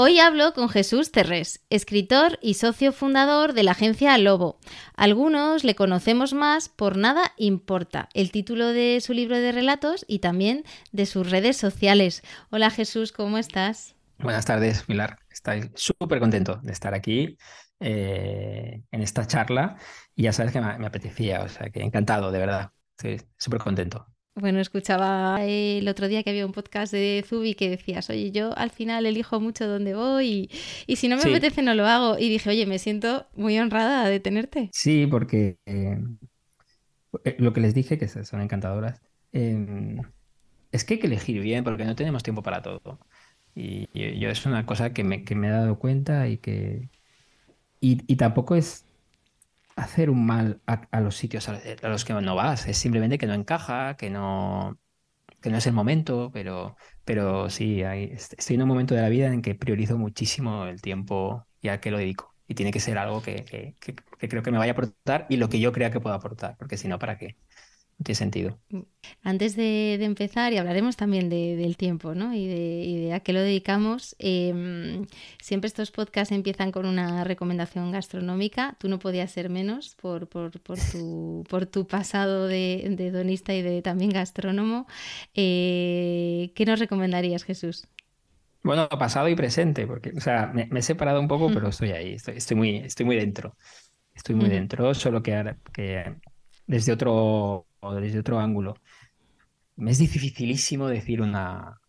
Hoy hablo con Jesús Terrés, escritor y socio fundador de la agencia Lobo. Algunos le conocemos más por Nada Importa, el título de su libro de relatos y también de sus redes sociales. Hola Jesús, ¿cómo estás? Buenas tardes, Pilar. Estoy súper contento de estar aquí eh, en esta charla y ya sabes que me, me apetecía, o sea que encantado, de verdad. Estoy súper contento. Bueno, escuchaba el otro día que había un podcast de Zubi que decías, oye, yo al final elijo mucho dónde voy y, si no me Sí. apetece no lo hago. Y dije, oye, me siento muy honrada de tenerte. Sí, porque eh, lo que les dije, que son encantadoras, eh, es que hay que elegir bien porque no tenemos tiempo para todo. Y, y yo es una cosa que me, que me he dado cuenta y que... Y, y tampoco es hacer un mal a, a los sitios a, a los que no vas, es simplemente que no encaja, que no, que no es el momento, pero, pero sí, hay- est- estoy en un momento de la vida en que priorizo muchísimo el tiempo y a qué lo dedico. Y tiene que ser algo que, que- que- que creo que me vaya a aportar y lo que yo crea que puedo aportar, porque si no, ¿para qué? No tiene sentido. Antes de, de empezar, y hablaremos también de- del tiempo, ¿no? Y de, y de a qué lo dedicamos, eh, siempre estos podcasts empiezan con una recomendación gastronómica. Tú no podías ser menos por, por, por tu, por tu pasado de, donista y de también gastrónomo. Eh, ¿qué nos recomendarías, Jesús? Bueno, pasado y presente, porque, o sea, me, me he separado un poco, pero estoy ahí, estoy, estoy muy, estoy muy dentro. Estoy muy Ujú. dentro, solo que, que desde otro, o desde otro ángulo. Me es dificilísimo decir una,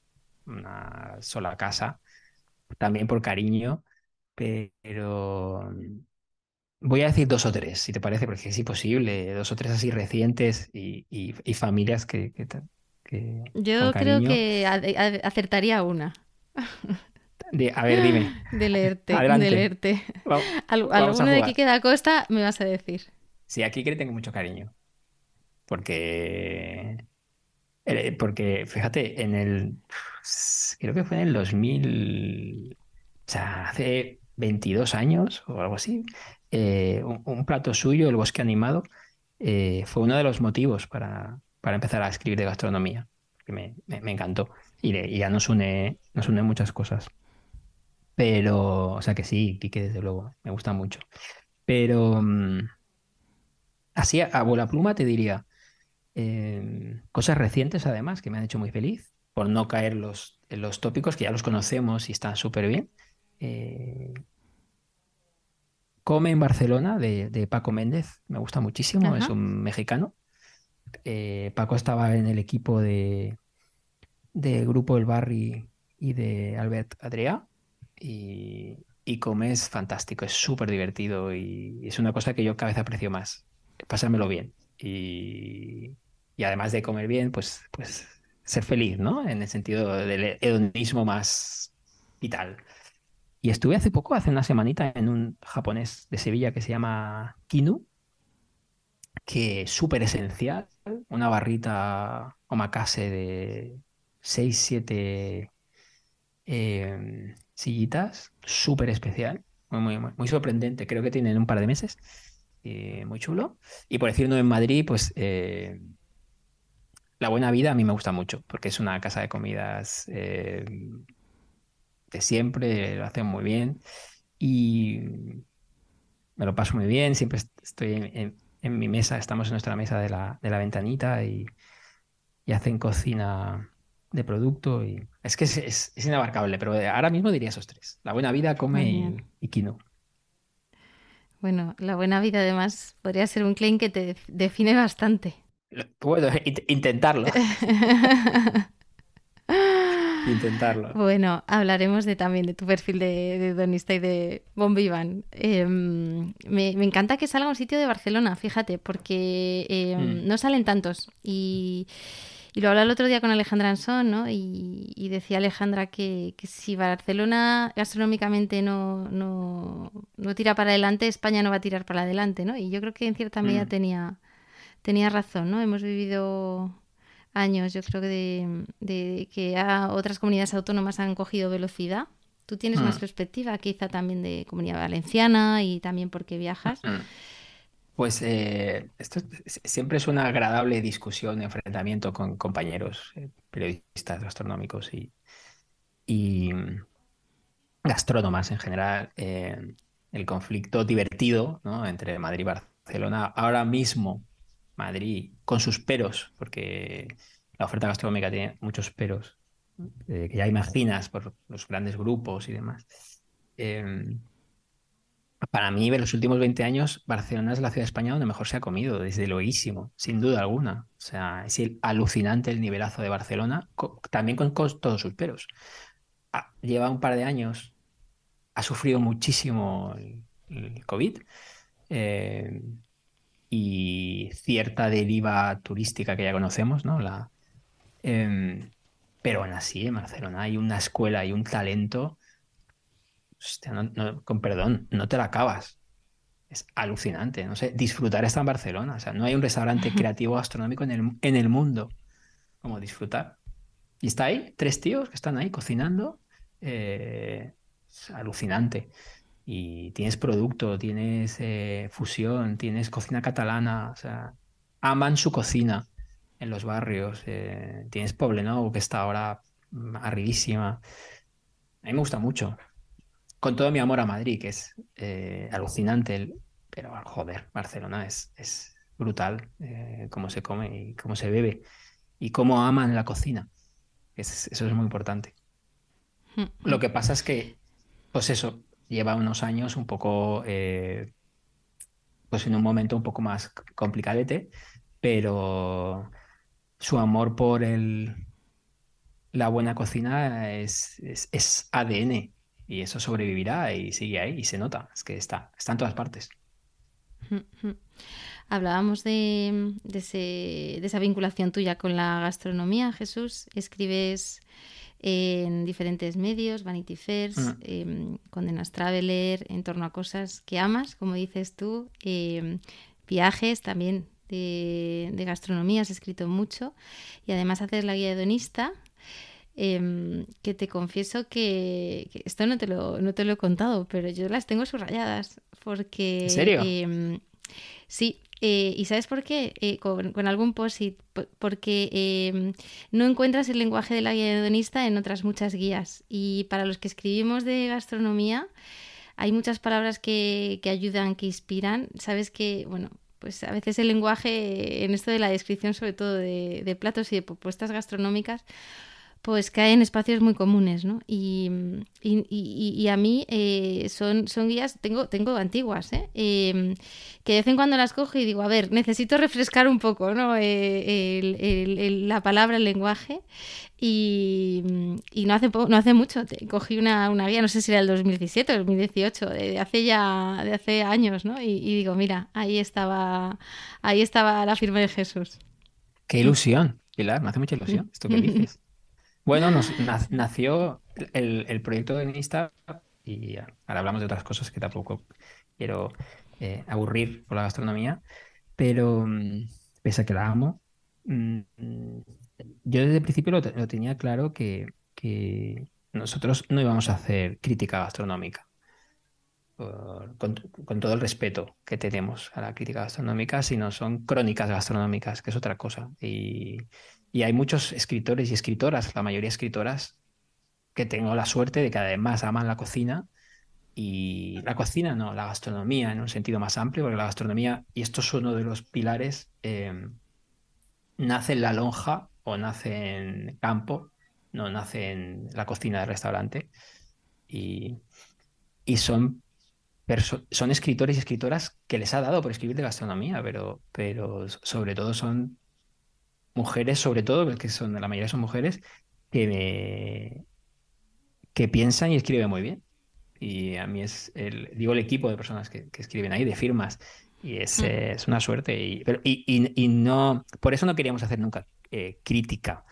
una sola casa, también por cariño, pero voy a decir dos o tres, si te parece, porque es imposible, dos o tres así recientes y, y- y familias que, que, ta- que Yo creo que acertaría una De- a ver, dime, de leerte, de Adelante. leerte. Va- Al- vamos a alguno de. Quique da Costa me vas a decir. Sí, aquí que le tengo mucho cariño. Porque, eh, porque fíjate, en el, creo que fue en el 2000, o sea, hace 22 años o algo así, eh, un, plato suyo, El Bosque Animado, eh, fue uno de los motivos para, para empezar a escribir de gastronomía, que me, me- encantó. Y, ya nos une, nos une muchas cosas. Pero, o sea que sí, Quique, desde luego, me gusta mucho. Pero... mm, Así, a bola pluma te diría eh, cosas recientes además que me han hecho muy feliz, por no caer los, en los tópicos que ya los conocemos y están súper bien. Eh, Come en Barcelona de, de Paco Méndez, me gusta muchísimo, es un mexicano. Eh, Paco estaba en el equipo de, de Grupo El Barri y de Albert Adrià y, y Come es fantástico, es súper divertido y es una cosa que yo cada vez aprecio más pasármelo bien. Y, y además de comer bien, pues, pues ser feliz, ¿no? En el sentido del hedonismo más vital. Y estuve hace poco, hace una semanita, en un japonés de Sevilla que se llama Kinu, que es súper esencial, una barrita omakase de 6, 7 eh, sillitas, súper especial, muy, muy, muy, sorprendente, creo que tienen un par de meses eh, muy chulo. Y por decirlo en Madrid, pues eh, La Buena Vida a mí me gusta mucho, porque es una casa de comidas eh, de siempre, lo hacen muy bien y me lo paso muy bien, siempre est- estoy en, en- en mi mesa, estamos en nuestra mesa de la, de la ventanita y, y hacen cocina de producto y es que es, es- es inabarcable, pero ahora mismo diría esos tres, La Buena Vida, Come y, y Quino. Bueno, la buena vida además podría ser un claim que te def- define bastante. Puedo int- intentarlo. Intentarlo. Bueno, hablaremos de, también de tu perfil de, de donista y de Bon Vivant. Eh, me, me encanta que salga un sitio de Barcelona, fíjate, porque eh, Mm. no salen tantos. Y, y lo hablaba el otro día con Alejandra Ansón, ¿no? Y, decía Alejandra que, si Barcelona gastronómicamente no, no, no, tira para adelante, España no va a tirar para adelante, ¿no? Y yo creo que en cierta medida mm. tenía, tenía razón, ¿no? Hemos vivido años, yo creo que de, de que otras comunidades autónomas han cogido velocidad. Tú tienes más mm. perspectiva, quizá también de comunidad valenciana y también porque viajas. Mm. Pues eh, esto siempre es una agradable discusión, enfrentamiento con compañeros eh, periodistas gastronómicos y, y gastrónomas en general. Eh, el conflicto divertido entre Madrid y Barcelona. Ahora mismo, Madrid, con sus peros, porque la oferta gastronómica tiene muchos peros, que ya imaginas por los grandes grupos y demás para mí, en los últimos 20 años, Barcelona es la ciudad de España donde mejor se ha comido, desde luego, sin duda alguna. O sea, es alucinante el nivelazo de Barcelona, también con, todos sus peros. Ah, lleva un par de años, ha sufrido muchísimo el, COVID eh, y cierta deriva turística que ya conocemos, ¿no? La, em, pero aún así, en Barcelona hay una escuela y un talento con perdón, no te la acabas. Es alucinante, no sé, disfrutar está en Barcelona. O sea, no hay un restaurante creativo gastronómico en el, en el mundo como disfrutar. Y está ahí, tres tíos que están ahí cocinando. Eh, es alucinante. Y tienes producto, tienes eh, fusión, tienes cocina catalana. O sea, aman su cocina en los barrios. Eh, tienes Poblenou, que está ahora mm, arribísima. A mí me gusta mucho con todo mi amor a Madrid, que es eh, alucinante, pero joder, Barcelona es, es brutal eh, cómo se come y cómo se bebe y cómo aman la cocina. eso es muy importante. Lo que pasa es que, pues eso, lleva unos años un poco, eh, pues en un momento un poco más complicadete, pero su amor por el, la buena cocina es, es ADN y eso sobrevivirá y sigue ahí y se nota, es que está, está en todas partes. Hablábamos de, esa vinculación tuya con la gastronomía, Jesús. Escribes en diferentes medios, Vanity Fairs, mm. em, Condenas Traveler, en torno a cosas que amas, como dices tú, em, viajes también de, de, gastronomía, has escrito mucho y además haces la guía hedonista Em, que te confieso que, esto no te, lo, no te lo he contado, pero yo las tengo subrayadas. Porque, ¿En serio? Sí, eh, ¿Y sabes por qué? Eh, con, algún posit. Porque em, no encuentras el lenguaje de la guía hedonista en otras muchas guías. Y para los que escribimos de gastronomía, hay muchas palabras que, que ayudan, que inspiran. Sabes que, bueno, pues a veces el lenguaje en esto de la descripción, sobre todo de, de platos y de propuestas gastronómicas, pues cae en espacios muy comunes, ¿no? Y, y, a mí eh, son, son guías, tengo, tengo antiguas, ¿eh? Em, que de vez en cuando las cojo y digo, a ver, necesito refrescar un poco, ¿no? Eh, la palabra, el lenguaje. Y, no, hace no hace mucho cogí una, una, guía, no sé si era el 2017 o 2018, de, hace ya de hace años, ¿no? Y, digo, mira, ahí estaba, ahí estaba la firma de Jesús. Qué ilusión, Pilar, me hace mucha ilusión esto que dices. Bueno, nos, nació el, proyecto de Insta y ahora hablamos de otras cosas que tampoco quiero eh, aburrir por la gastronomía, pero mm, pese a que la amo, mm, yo desde el principio lo, tenía claro que, nosotros no íbamos a hacer crítica gastronómica. con, todo el respeto que tenemos a la crítica gastronómica, sino son crónicas gastronómicas, que es otra cosa. Y, y hay muchos escritores y escritoras, la mayoría escritoras, que tengo la suerte de que además aman la cocina. Y la cocina, no, la gastronomía en un sentido más amplio, porque la gastronomía, y esto es uno de los pilares, eh, nace en la lonja o nace en campo, no nace en la cocina del restaurante. Y, y son, son escritores y escritoras que les ha dado por escribir de gastronomía, pero, pero sobre todo son mujeres, sobre todo, que son, la mayoría son mujeres, que, que piensan y escriben muy bien. Y a mí es, el, digo, el equipo de personas que, escriben ahí, de firmas, y es, mm. es una suerte. Y, pero, y, y, no, por eso no queríamos hacer nunca eh, crítica,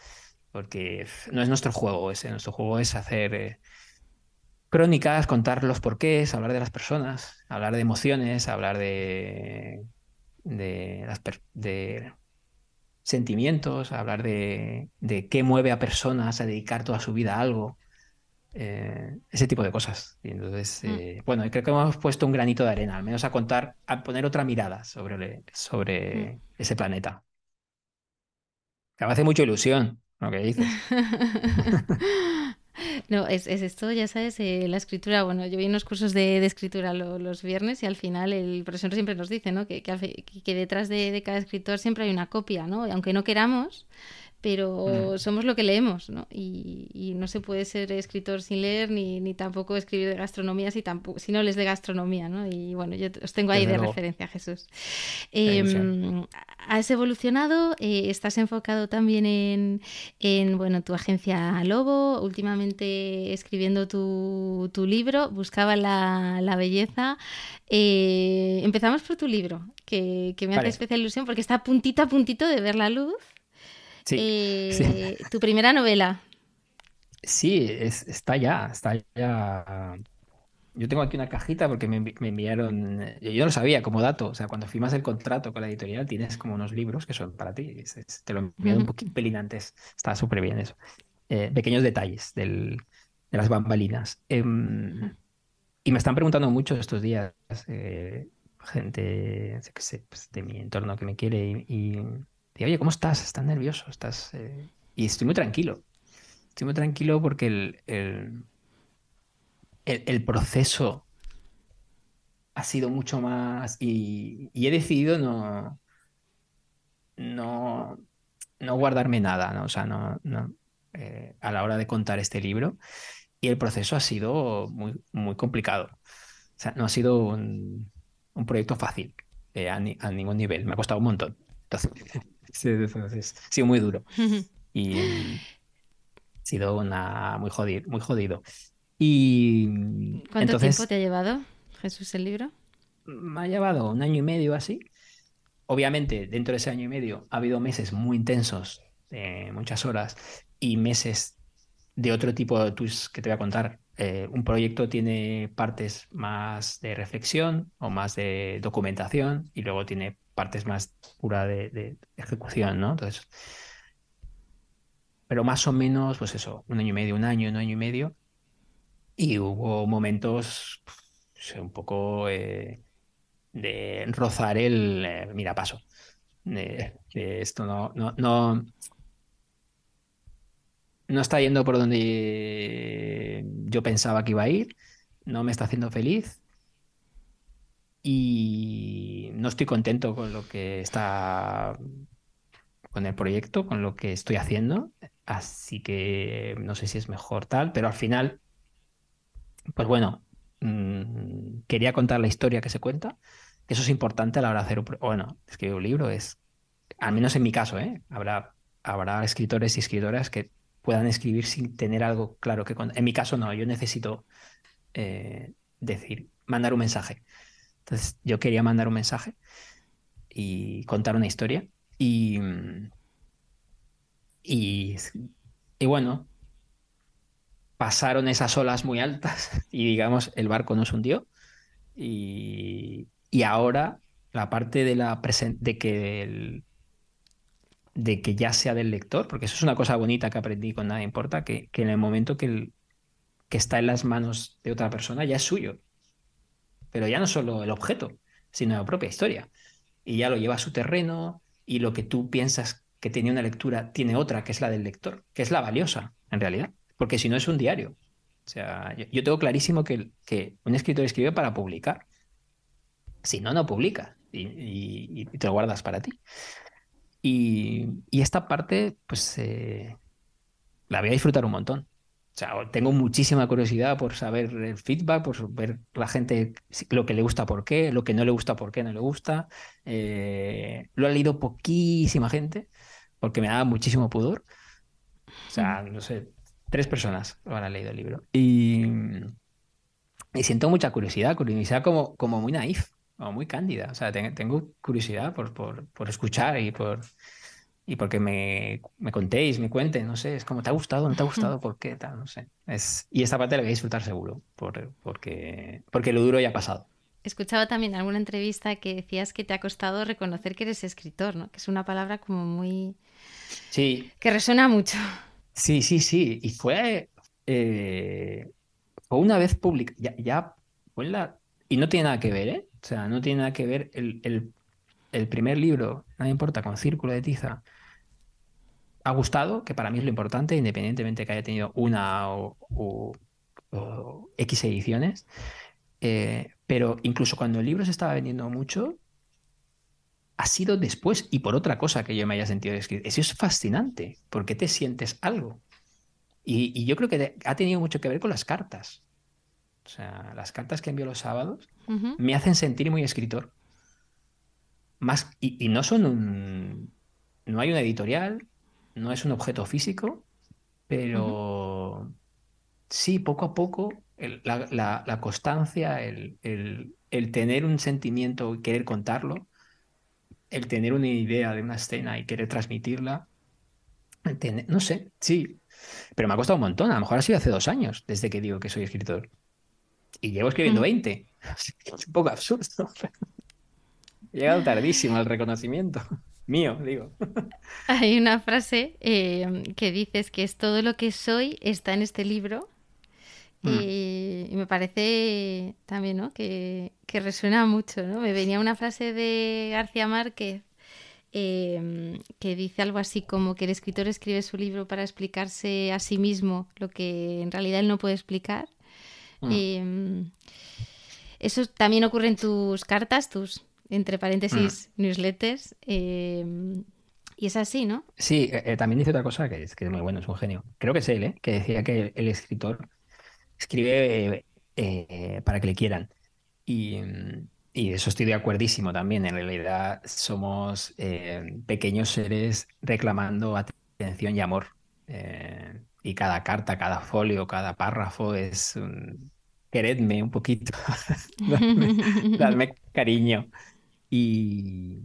porque no es nuestro juego ese, nuestro juego es hacer eh, crónicas, contar los porqués, hablar de las personas, hablar de emociones, hablar de, de, las de sentimientos, hablar de, de, qué mueve a personas a dedicar toda su vida a algo. Eh, ese tipo de cosas. Y entonces, mm. eh, bueno, creo que hemos puesto un granito de arena, al menos a contar, a poner otra mirada sobre, sobre mm. ese planeta. Que me hace mucha ilusión lo que dices. No, es, esto, ya sabes, eh, la escritura. Bueno, yo vi unos cursos de, escritura los viernes y al final el profesor siempre nos dice ¿no? que, que, detrás de, de, cada escritor siempre hay una copia, ¿no? Y aunque no queramos, pero mm. somos lo que leemos, ¿no? Y, no se puede ser escritor sin leer, ni, ni tampoco escribir de gastronomía si, tampoco, si no les de gastronomía, ¿no? Y bueno, yo os tengo ahí de referencia, Jesús. Eh, has evolucionado, eh, estás enfocado también en, en, bueno, tu agencia Lobo, últimamente escribiendo tu, tu libro, Buscaba la, la belleza. Eh, empezamos por tu libro, que, que me hace especial ilusión porque está puntito a puntito de ver la luz. Eh, tu primera novela. Sí, está ya, está ya. Yo tengo aquí una cajita porque me, enviaron, yo no lo sabía como dato, o sea, cuando firmas el contrato con la editorial tienes como unos libros que son para ti, te lo enviaron un poquito pelín antes, está súper bien eso. Eh, pequeños detalles del, de las bambalinas. Em, y me están preguntando mucho estos días, eh, gente que sé, pues, de mi entorno que me quiere y oye, ¿cómo estás? ¿Estás nervioso? ¿Estás...? Eh? Y estoy muy tranquilo. Estoy muy tranquilo porque el, el, el, proceso ha sido mucho más... Y, he decidido no, no, no guardarme nada, ¿no? O sea, no, no eh, a la hora de contar este libro. Y el proceso ha sido muy, muy complicado. O sea, no ha sido un, un proyecto fácil eh, a, a, ningún nivel. Me ha costado un montón. Entonces, Sí, ha sido muy duro. Y ha sido una muy jodido, muy jodido. Y ¿Cuánto tiempo te ha llevado, Jesús, el libro? Me ha llevado un año y medio así. Obviamente, dentro de ese año y medio ha habido meses muy intensos, de muchas horas, y meses de otro tipo de que te voy a contar. Eh, un proyecto tiene partes más de reflexión o más de documentación y luego tiene partes más pura de, ejecución, ¿no? Entonces, pero más o menos, pues eso, un año y medio, un año, un año y medio. Y hubo momentos pues, un poco eh, de rozar el eh, mira paso. esto no, no, no, no está yendo por donde yo pensaba que iba a ir, no me está haciendo feliz y no estoy contento con lo que está con el proyecto, con lo que estoy haciendo, así que no sé si es mejor tal, pero al final, pues bueno, mm, quería contar la historia que se cuenta, eso es importante a la hora de hacer un, bueno, escribir un libro es, al menos en mi caso, ¿eh? habrá, habrá escritores y escritoras que puedan escribir sin tener algo claro que contar. En mi caso no, yo necesito eh, decir, mandar un mensaje. Entonces yo quería mandar un mensaje y contar una historia. Y, y, bueno, pasaron esas olas muy altas y digamos el barco nos hundió. Y, y ahora la parte de, la de que de que ya sea del lector, porque eso es una cosa bonita que aprendí con Nada Importa, que, que en el momento que, el, que está en las manos de otra persona ya es suyo pero ya no solo el objeto, sino la propia historia. Y ya lo lleva a su terreno y lo que tú piensas que tenía una lectura tiene otra, que es la del lector, que es la valiosa, en realidad, porque si no es un diario. O sea, yo, tengo clarísimo que, que, un escritor escribe para publicar. Si no, no publica y, te lo guardas para ti. Y, esta parte, pues, eh, la voy a disfrutar un montón. O sea, tengo muchísima curiosidad por saber el feedback, por ver la gente lo que le gusta por qué, lo que no le gusta por qué no le gusta. Eh, lo ha leído poquísima gente porque me da muchísimo pudor. O sea, no sé, tres personas lo han leído el libro. Y, y siento mucha curiosidad, curiosidad como, como muy naif, o muy cándida. O sea, tengo curiosidad por, por, por escuchar y por, y porque me, me contéis, me cuenten, no sé, es como, ¿te ha gustado? ¿No te ha gustado? ¿Por qué? Tal, no sé. Es, y esta parte la voy a disfrutar seguro, por, porque, porque lo duro ya ha pasado. Escuchaba también en alguna entrevista que decías que te ha costado reconocer que eres escritor, ¿no? Que es una palabra como muy... Sí. Que resuena mucho. Sí, sí, sí. Y fue... Eh, fue una vez pública. Ya, ya. Y no tiene nada que ver, ¿eh? O sea, no tiene nada que ver el, el, el primer libro, nada importa, con Círculo de Tiza, ha gustado, que para mí es lo importante, independientemente que haya tenido una o, X ediciones. Eh, pero incluso cuando el libro se estaba vendiendo mucho, ha sido después y por otra cosa que yo me haya sentido escrito. Eso es fascinante, porque te sientes algo. Y, yo creo que ha tenido mucho que ver con las cartas. O sea, las cartas que envío los sábados me hacen sentir muy escritor. Más, y, no son un. No hay una editorial, no es un objeto físico, pero sí, poco a poco, la, constancia, el, tener un sentimiento y querer contarlo, el tener una idea de una escena y querer transmitirla, no sé, sí, pero me ha costado un montón. A lo mejor ha sido hace dos años desde que digo que soy escritor. Y llevo escribiendo 20. Es un poco absurdo. He llegado tardísimo al reconocimiento. Mío, digo. Hay una frase eh, que dices que es todo lo que soy está en este libro. Mm. Y, me parece también, ¿no? Que, resuena mucho, ¿no? Me venía una frase de García Márquez em, que dice algo así como que el escritor escribe su libro para explicarse a sí mismo lo que en realidad él no puede explicar. Mm. Em, eso también ocurre en tus cartas, tus entre paréntesis, mm. newsletters. Em, y es así, ¿no? Sí, eh, eh, también dice otra cosa que es, que es muy bueno, es un genio. Creo que es él, ¿eh? que decía que el, escritor escribe eh, para que le quieran. Y, y, eso estoy de acuerdísimo también. En realidad somos pequeños seres reclamando atención y amor. y cada carta, cada folio, cada párrafo es un... Queredme un poquito, dadme cariño. Y,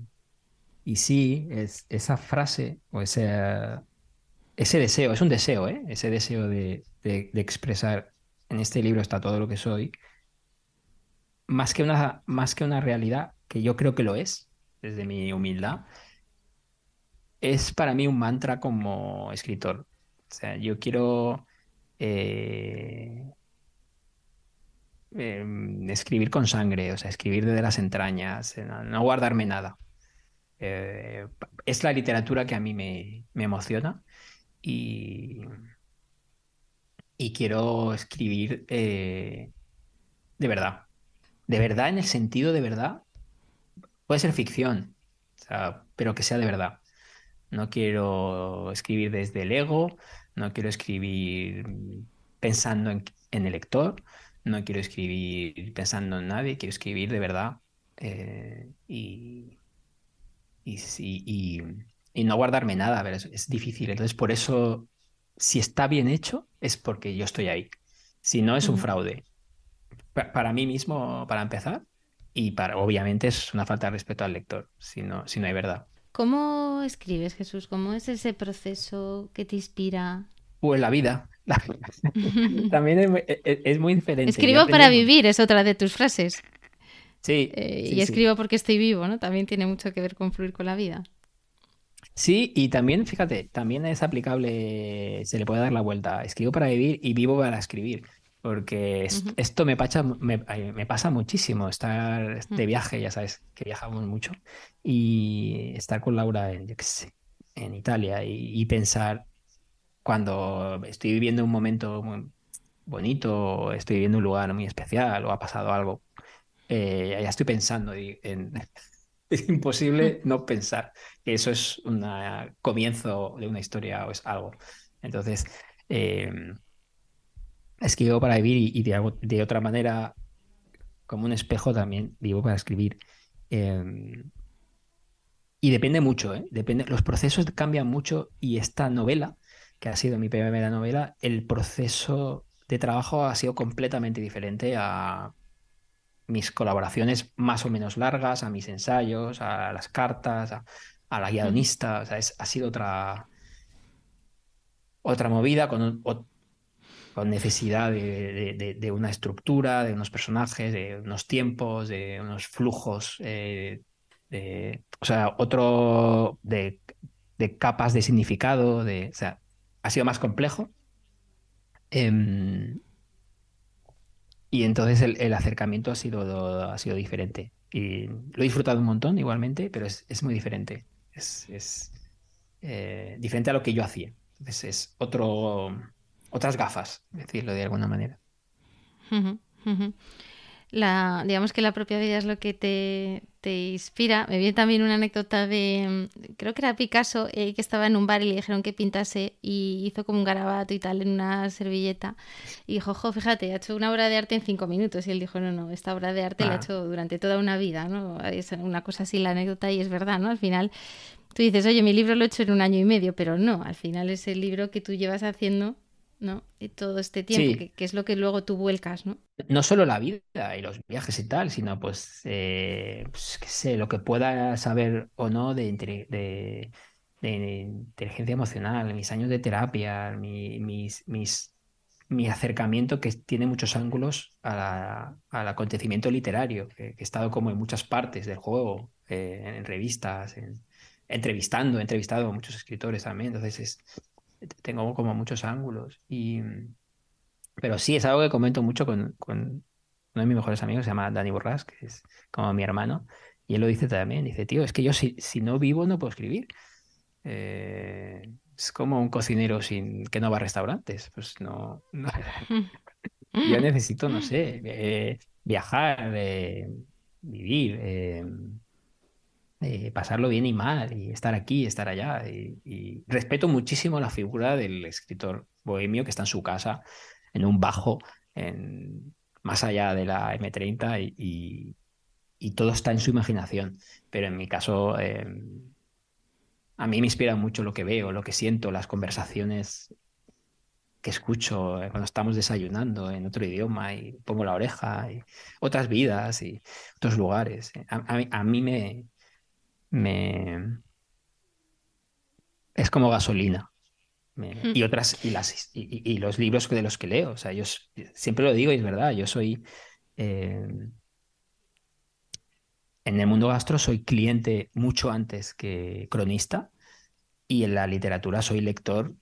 y sí, es, esa frase o ese, ese deseo, es un deseo, ¿eh? ese deseo de, expresar en este libro está todo lo que soy, más que, una, más que una realidad, que yo creo que lo es, desde mi humildad, es para mí un mantra como escritor. O sea, yo quiero eh, Em, escribir con sangre, o sea, escribir desde las entrañas, eh, no, guardarme nada. Eh, es la literatura que a mí me, emociona y, y quiero escribir eh, de verdad. De verdad en el sentido de verdad. Puede ser ficción, pero que sea de verdad. No quiero escribir desde el ego, no quiero escribir pensando en, el lector, no quiero escribir pensando en nadie, quiero escribir de verdad eh, y, y, y, no guardarme nada, pero es, difícil. Entonces, por eso, si está bien hecho, es porque yo estoy ahí. Si no, es un fraude. para mí mismo, para empezar, y para, obviamente es una falta de respeto al lector, si no, si no hay verdad. ¿Cómo escribes, Jesús? ¿Cómo es ese proceso que te inspira? Pues la vida. También e, e, es, muy diferente. Escribo para vivir, es otra de tus frases. Sí. Eh, y escribo porque estoy vivo, ¿no? También tiene mucho que ver con fluir con la vida. Sí, y también, fíjate, también es aplicable, se le puede dar la vuelta. Escribo para vivir y vivo para escribir. Porque esto me pasa, me, pasa muchísimo, estar de viaje, ya sabes, que viajamos mucho, y estar con Laura en, yo qué sé, en Italia y pensar, cuando estoy viviendo un momento muy bonito, estoy viviendo un lugar muy especial o ha pasado algo, eh, ya estoy pensando en... es imposible no pensar que eso es un comienzo de una historia o es algo. Entonces, eh, escribo para vivir y, de, de, otra manera, como un espejo también, vivo para escribir. Em, y depende mucho, ¿eh? Depende, los procesos cambian mucho y esta novela que ha sido mi primera novela, el proceso de trabajo ha sido completamente diferente a mis colaboraciones más o menos largas, a mis ensayos, a las cartas, la guionista, o sea, ha sido otra, otra movida con, con necesidad de, una estructura, de unos personajes, de unos tiempos, de unos flujos, eh, de, o sea, otro de, capas de significado, de, o sea, ha sido más complejo. Em, y entonces el, acercamiento ha sido, ha sido diferente. Y lo he disfrutado un montón igualmente, pero es, muy diferente. Es, eh, diferente a lo que yo hacía. Entonces es otro, otras gafas, decirlo de alguna manera. La, digamos que la propia vida es lo que te, inspira. Me viene también una anécdota de, creo que era Picasso, eh, que estaba en un bar y le dijeron que pintase y hizo como un garabato y tal en una servilleta. Y dijo, jo, fíjate, ha hecho una obra de arte en cinco minutos. Y él dijo, no, no, esta obra de arte la ha ah. hecho durante toda una vida, ¿no? Es una cosa así la anécdota y es verdad, ¿no? Al final tú dices, oye, mi libro lo he hecho en un año y medio, pero no, al final es el libro que tú llevas haciendo ¿no? Y todo este tiempo, que, es lo que luego tú vuelcas, ¿no? No solo la vida y los viajes y tal, sino pues, eh, pues sé, lo que pueda saber o no de, de, inteligencia emocional, mis años de terapia, mi, mis, mis, mi acercamiento que tiene muchos ángulos al acontecimiento literario, que, he estado como en muchas partes del juego, eh, en revistas, en, entrevistando, he entrevistado a muchos escritores también, entonces es tengo como muchos ángulos. Y, pero sí, es algo que comento mucho con, uno de mis mejores amigos, se llama Dani Borrás, que es como mi hermano, y él lo dice también, dice, tío, es que yo si, si no vivo no puedo escribir. Eh, es como un cocinero sin que no va a restaurantes, pues no... yo necesito, no sé, eh, viajar, eh, vivir, eh, pasarlo bien y mal, y estar aquí, estar allá. Y, respeto muchísimo la figura del escritor bohemio que está en su casa, en un bajo, en, más allá de la M30, y, todo está en su imaginación. Pero en mi caso, em, a mí me inspira mucho lo que veo, lo que siento, las conversaciones que escucho eh, cuando estamos desayunando en otro idioma y pongo la oreja y otras vidas y otros lugares. a mí me, me es como gasolina. Y otras, y, las, y, los libros de los que leo. O sea, yo siempre lo digo y es verdad, yo soy. Eh, en el mundo gastro soy cliente mucho antes que cronista. Y en la literatura soy lector,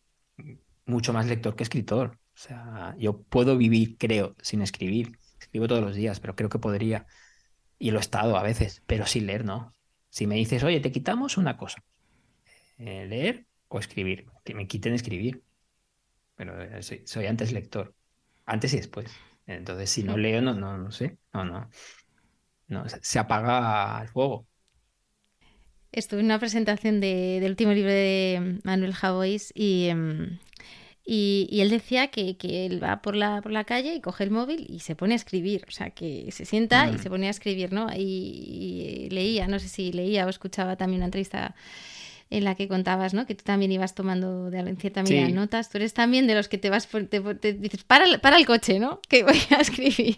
mucho más lector que escritor. O sea, yo puedo vivir, creo, sin escribir. Escribo todos los días, pero creo que podría. Y lo he estado a veces, pero sin leer, no. Si me dices, oye, te quitamos una cosa, eh, leer o escribir, que me quiten escribir. Pero eh, soy, antes lector, antes y después. Entonces, si no leo, no, no, no sé, no, no, no, se apaga el fuego. Estuve en una presentación del último libro de Manuel Javois y, em, y, él decía que, él va por la, por la calle y coge el móvil y se pone a escribir, o sea, que se sienta y se pone a escribir, ¿no? Y, leía, no sé si leía o escuchaba también una entrevista en la que contabas, ¿no? Que tú también ibas tomando de, en cierta medida notas. Tú eres también de los que te vas, te, dices, para, para el coche, ¿no? Que voy a escribir.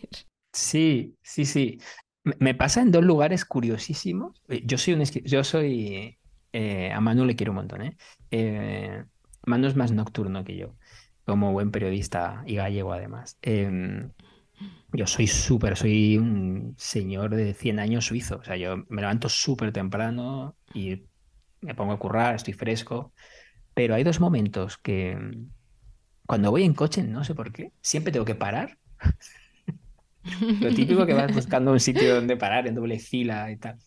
Sí, sí, sí. Me pasa en dos lugares curiosísimos. Eh, yo soy un yo soy eh, a Manu le quiero un montón, ¿eh? eh Manu es más nocturno que yo como buen periodista y gallego además. Em, yo soy súper, soy un señor de 100 años suizo. O sea, yo me levanto súper temprano y me pongo a currar, estoy fresco. Pero hay dos momentos que cuando voy en coche, no sé por qué, siempre tengo que parar. Lo típico que vas buscando un sitio donde parar en doble fila y tal.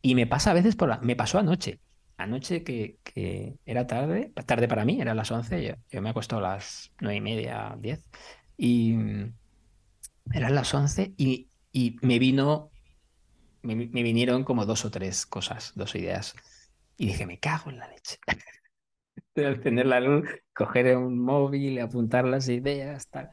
Y me pasa a veces por la... Me pasó anoche anoche que, era tarde, tarde para mí, eran las 11, yo, me he acostado a las nueve y media, 10, y mm, eran las 11 y, me vino, me, vinieron como dos o tres cosas, dos ideas, y dije, me cago en la leche. tener la luz, coger un móvil, apuntar las ideas, tal.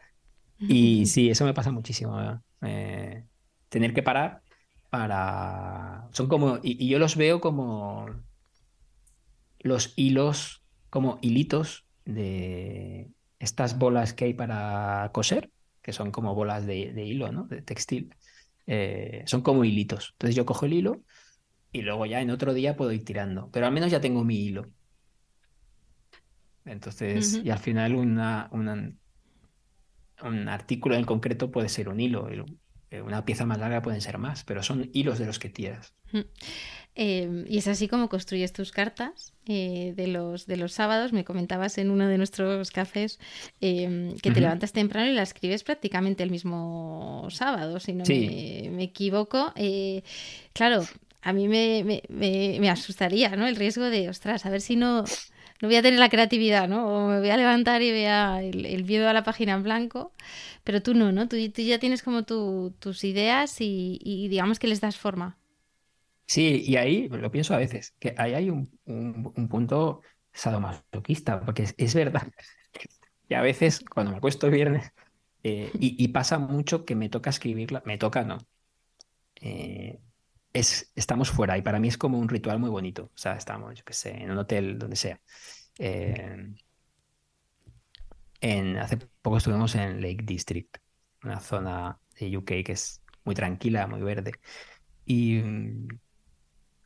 Y sí, eso me pasa muchísimo. Eh, tener que parar para... Son como... y, yo los veo como los hilos como hilitos de estas bolas que hay para coser, que son como bolas de, hilo, ¿no? De textil. Eh, son como hilitos. Entonces yo cojo el hilo y luego ya en otro día puedo ir tirando, pero al menos ya tengo mi hilo. Entonces, y al final una, una, un artículo en concreto puede ser un hilo, eh, una pieza más larga pueden ser más, pero son hilos de los que tiras. Em, y es así como construyes tus cartas eh, de, los, de los sábados. Me comentabas en uno de nuestros cafés em, que te levantas temprano y la escribes prácticamente el mismo sábado, si no me, equivoco. Eh, claro, a mí me, me, asustaría ¿no? el riesgo de, ostras, a ver si no no voy a tener la creatividad, ¿no? O me voy a levantar y vea el, el miedo a la página en blanco, pero tú no, ¿no? Tú, ya tienes como tus ideas y, digamos que les das forma. Sí, y ahí lo pienso a veces, que ahí hay un, punto sadomasoquista, porque es, verdad que a veces cuando me acuesto el viernes eh, y, pasa mucho que me toca escribirla, me toca, ¿no? Eh, es, estamos fuera y para mí es como un ritual muy bonito. O sea, estamos, yo qué sé, en un hotel, donde sea. Eh, en, hace poco estuvimos en Lake District, una zona de UK que es muy tranquila, muy verde. Y,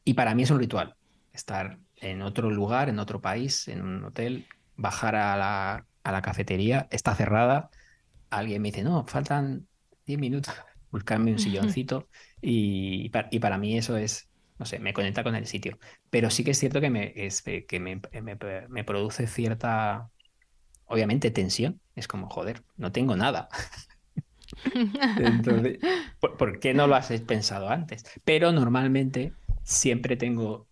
y para mí es un ritual estar en otro lugar, en otro país, en un hotel, bajar a la, a la cafetería, está cerrada, alguien me dice, no, faltan 10 minutos, buscarme un silloncito y, y, para mí eso es, no sé, me conecta con el sitio. Pero sí que es cierto que me, es, que me, me, produce cierta, obviamente, tensión. Es como, joder, no tengo nada. Entonces, ¿por, qué no lo has pensado antes? Pero normalmente siempre tengo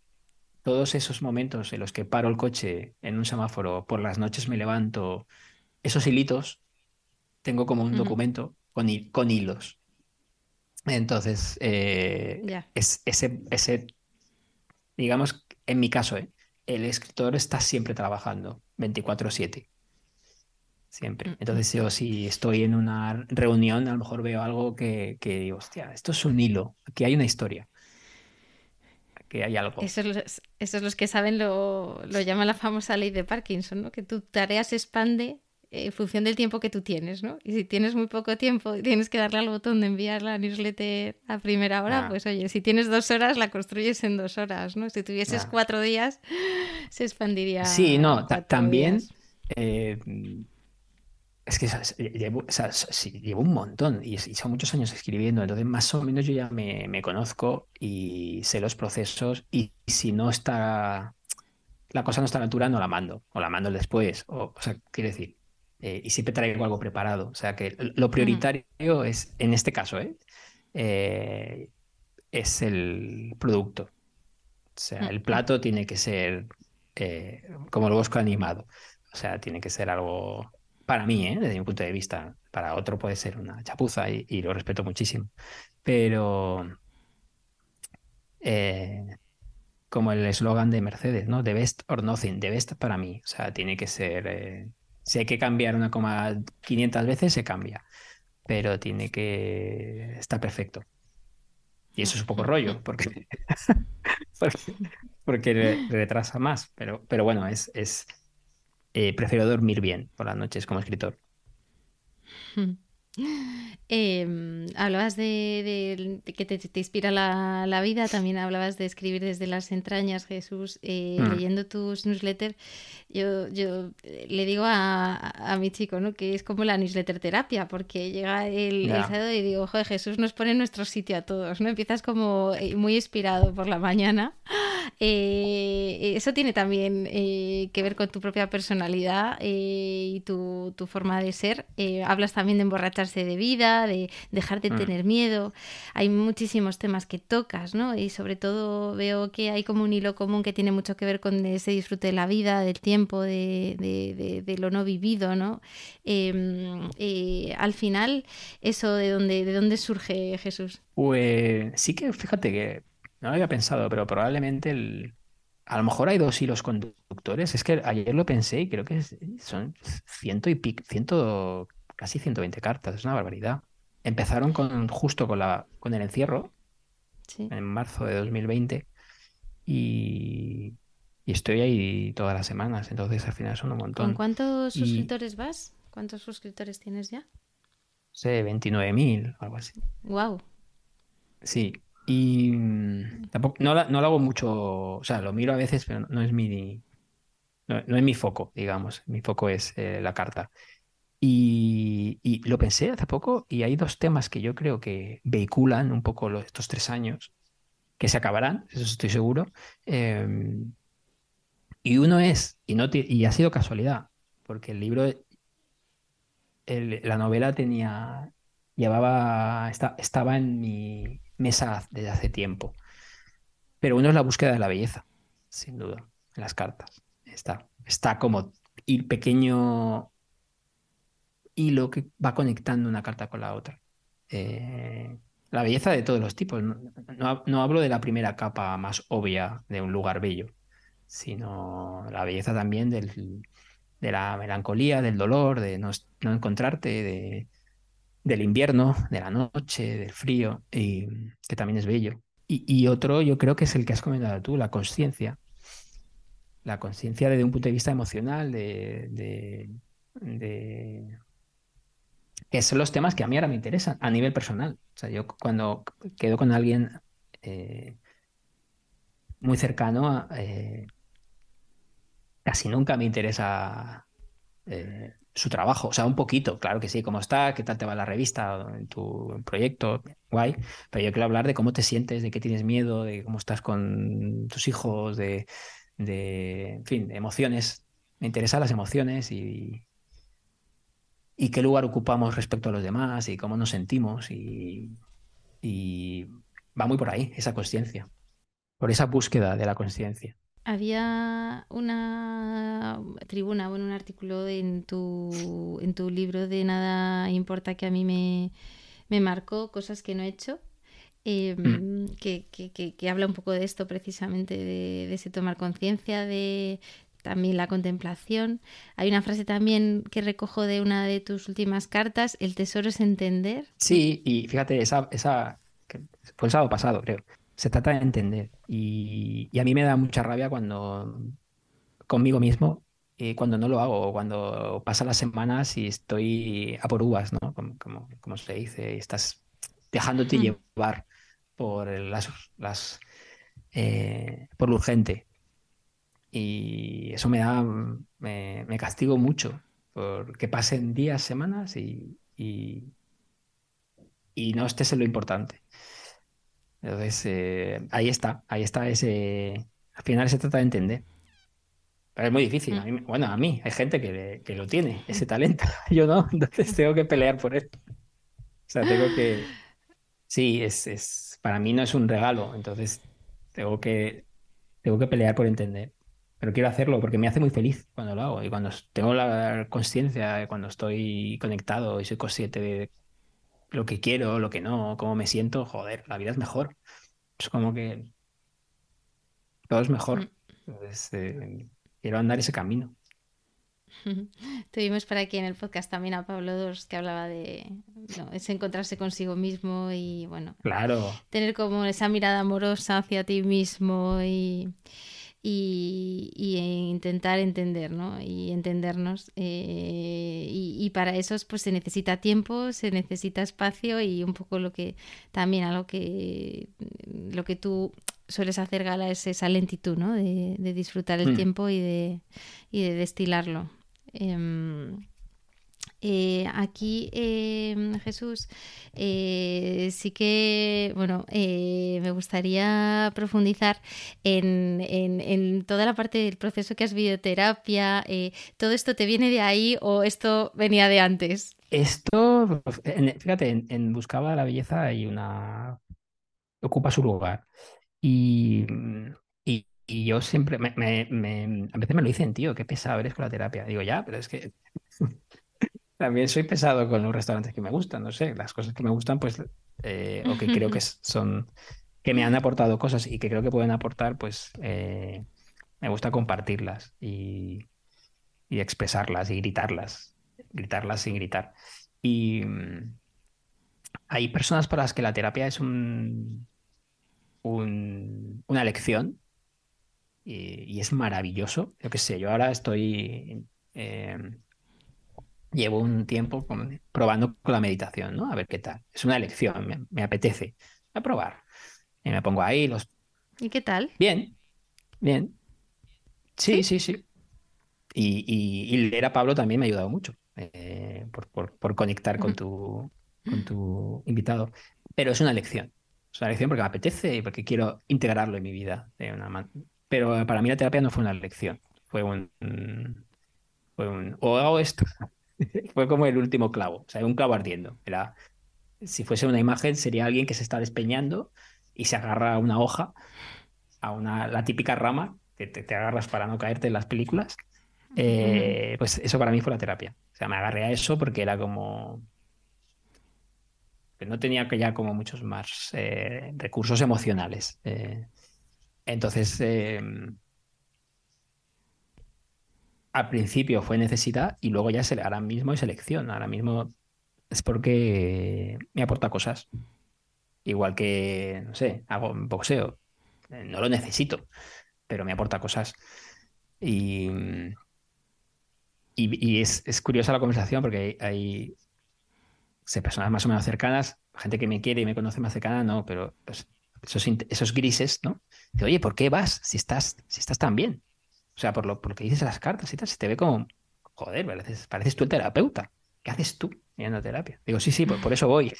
todos esos momentos en los que paro el coche en un semáforo, por las noches me levanto, esos hilitos, tengo como un documento con, con hilos. Entonces, eh, es, ese, ese, digamos, en mi caso, eh, el escritor está siempre trabajando 24/7. Siempre. Mm, Entonces, mm. yo si estoy en una reunión, a lo mejor veo algo que, que digo, hostia, esto es un hilo, aquí hay una historia. Aquí hay algo. Esos, los, esos los que saben lo, lo llaman la famosa ley de Parkinson, ¿no? Que tu tarea se expande en función del tiempo que tú tienes, ¿no? Y si tienes muy poco tiempo y tienes que darle al botón de enviar la newsletter a primera hora, ah. pues oye, si tienes dos horas, la construyes en dos horas, ¿no? Si tuvieses cuatro días, se expandiría. Sí, no, también. Eh, es que llevo, llevo, un montón y, son muchos años escribiendo, entonces más o menos yo ya me, me conozco y sé los procesos y si no está la cosa no está a la altura, no la mando, o la mando después. O, o sea, quiere decir, eh, y siempre traigo algo preparado. O sea que lo mm. prioritario es, en este caso, ¿eh? ¿eh? es el producto. O sea, el mm. plato tiene que ser como el bosque animado. O sea, tiene que ser algo, para mí, desde mi punto de vista, para otro puede ser una chapuza y, lo respeto muchísimo. Pero como el eslogan de Mercedes, ¿no? The best or nothing, the best para mí. O sea, tiene que ser si hay que cambiar una coma 500 veces, se cambia. Pero tiene que estar perfecto. Y eso es un poco rollo, porque, porque, retrasa más. Pero, pero bueno, es, es eh, prefiero dormir bien por las noches como escritor. Em, hablabas de, que te, inspira la, vida, también hablabas de escribir desde las entrañas, Jesús, eh, mm. leyendo tus newsletters. Yo, yo eh, le digo a, mi chico ¿no? que es como la newsletter terapia, porque llega el, sábado y digo, joder, Jesús nos pone en nuestro sitio a todos, ¿no? Empiezas como eh, muy inspirado por la mañana. eso tiene también que ver con tu propia personalidad y tu, tu, forma de ser. hablas también de emborracharse de vida de dejar de mm. tener miedo. Hay muchísimos temas que tocas, ¿no? Y sobre todo veo que hay como un hilo común que tiene mucho que ver con ese disfrute de la vida, del tiempo, de, lo no vivido, ¿no? Em, eh, al final, eso de dónde, de dónde surge Jesús. Pues sí que fíjate que no lo había pensado, pero probablemente el, a lo mejor hay dos hilos conductores. Es que ayer lo pensé y creo que son ciento y pico, ciento, casi 120 cartas. Es una barbaridad. Empezaron con justo con, la, con el encierro en marzo de 2020 y, estoy ahí todas las semanas, entonces al final son un montón. ¿Con cuántos suscriptores vas? ¿Cuántos suscriptores tienes ya? Sé, 29.000 algo así. Wow. Sí, y, Tampoco, no, lo hago mucho, o sea, lo miro a veces, pero no, es mi, no, es mi foco, digamos. Mi foco es eh, la carta. Y, lo pensé hace poco y hay dos temas que yo creo que vehiculan un poco estos tres años, que se acabarán, eso estoy seguro. Em, y uno es, y, no y ha sido casualidad, porque el libro, la novela tenía, llevaba, estaba en mi mesa desde hace tiempo. Pero uno es la búsqueda de la belleza, sin duda, en las cartas. Está, está como ir pequeño hilo que va conectando una carta con la otra. Eh, la belleza de todos los tipos. No, hablo de la primera capa más obvia de un lugar bello, sino la belleza también del, de la melancolía, del dolor, de no, encontrarte, de, del invierno, de la noche, del frío, y, que también es bello. Y, otro, yo creo que es el que has comentado tú, la conciencia. La conciencia desde un punto de vista emocional, de, de que son los temas que a mí ahora me interesan a nivel personal. O sea, yo cuando quedo con alguien eh, muy cercano, eh, casi nunca me interesa eh, su trabajo. O sea, un poquito, claro que sí, cómo está, qué tal te va la revista, tu proyecto, guay. Pero yo quiero hablar de cómo te sientes, de qué tienes miedo, de cómo estás con tus hijos, de, de en fin, de emociones. Me interesan las emociones y, y qué lugar ocupamos respecto a los demás y cómo nos sentimos y, va muy por ahí, esa conciencia, por esa búsqueda de la conciencia. Había una tribuna, bueno, un artículo en tu, en tu libro de Nada importa que a mí me, me marcó, cosas que no he hecho, em, mm. que, que, habla un poco de esto precisamente, de, de ese tomar conciencia, de, también la contemplación. Hay una frase también que recojo de una de tus últimas cartas, el tesoro es entender. Sí, y fíjate, esa, esa fue el sábado pasado, creo. Se trata de entender. Y, a mí me da mucha rabia cuando conmigo mismo, y cuando no lo hago, cuando pasan las semanas y estoy a por uvas, ¿no? Como, como, se dice, y estás dejándote llevar por las, las eh, por lo urgente. Y eso me da, me, castigo mucho, porque pasen días, semanas y, y, no estés en lo importante. Entonces, eh, ahí está, ahí está ese... Al final se trata de entender. Pero es muy difícil. Mm. bueno, a mí hay gente que, que, lo tiene, ese talento. Yo no, entonces tengo que pelear por esto. O sea, tengo que... Sí, es, es... para mí no es un regalo, entonces tengo que, tengo que pelear por entender pero quiero hacerlo porque me hace muy feliz cuando lo hago y cuando tengo la conciencia, cuando estoy conectado y soy consciente de lo que quiero, lo que no, cómo me siento, joder, la vida es mejor. Es como que todo es mejor. Mm. Entonces, eh, quiero andar ese camino. Tuvimos por aquí en el podcast también a Pablo Dos que hablaba de no, es encontrarse consigo mismo y bueno, claro. tener como esa mirada amorosa hacia ti mismo y, y, intentar entender, ¿no? Y entendernos. Eh, y, para eso pues se necesita tiempo, se necesita espacio y un poco lo que también a lo que lo que tú sueles hacer gala es esa lentitud, ¿no? De, disfrutar el hmm. tiempo y de, y de destilarlo. Em, eh, aquí, em, Jesús, eh, sí que, bueno, eh, me gustaría profundizar en, toda la parte del proceso que has videoterapia. ¿Todo esto te viene de ahí o esto venía de antes? Esto, fíjate, en, Buscaba la Belleza hay una... ocupa su lugar. Y, yo siempre, me, a veces me lo dicen, tío, qué pesado eres con la terapia. Digo, ya, pero es que también soy pesado con los restaurantes que me gustan, no sé, las cosas que me gustan, pues, eh, o que creo que son, que me han aportado cosas y que creo que pueden aportar, pues, eh, me gusta compartirlas y, expresarlas y gritarlas, gritarlas sin gritar. Y mm, hay personas para las que la terapia es un, una lección y, es maravilloso. Yo qué sé, yo ahora estoy... Eh, llevo un tiempo probando con la meditación, ¿no? A ver qué tal. Es una elección, me, apetece. a probar. Y me pongo ahí los ¿Y qué tal? Bien, bien. Sí, sí, sí. Y, leer a Pablo también me ha ayudado mucho eh, por, conectar con tu, con tu invitado. Pero es una lección. Es una lección porque me apetece y porque quiero integrarlo en mi vida. De una Pero para mí la terapia no fue una lección. Fue un. Fue un. O hago esto. fue como el último clavo. O sea, un clavo ardiendo. Era, si fuese una imagen, sería alguien que se está despeñando y se agarra a una hoja, a una, la típica rama que te, agarras para no caerte en las películas. Eh, pues eso para mí fue la terapia. O sea, me agarré a eso porque era como no tenía que ya como muchos más eh, recursos emocionales. Eh. entonces, em, al principio fue necesidad y luego ya se, ahora mismo es elección. Ahora mismo es porque me aporta cosas. Igual que, no sé, hago boxeo. Eh, no lo necesito, pero me aporta cosas. Y, y, es, es, curiosa la conversación porque hay, personas más o menos cercanas, gente que me quiere y me conoce más cercana, no, pero pues, esos, esos grises, ¿no? De, oye, ¿por qué vas si estás, si estás tan bien? O sea, por lo, por lo que dices en las cartas y tal, se te ve como, joder, pareces, pareces tú el terapeuta. ¿Qué haces tú yendo a terapia? Digo, sí, sí, por, eso voy.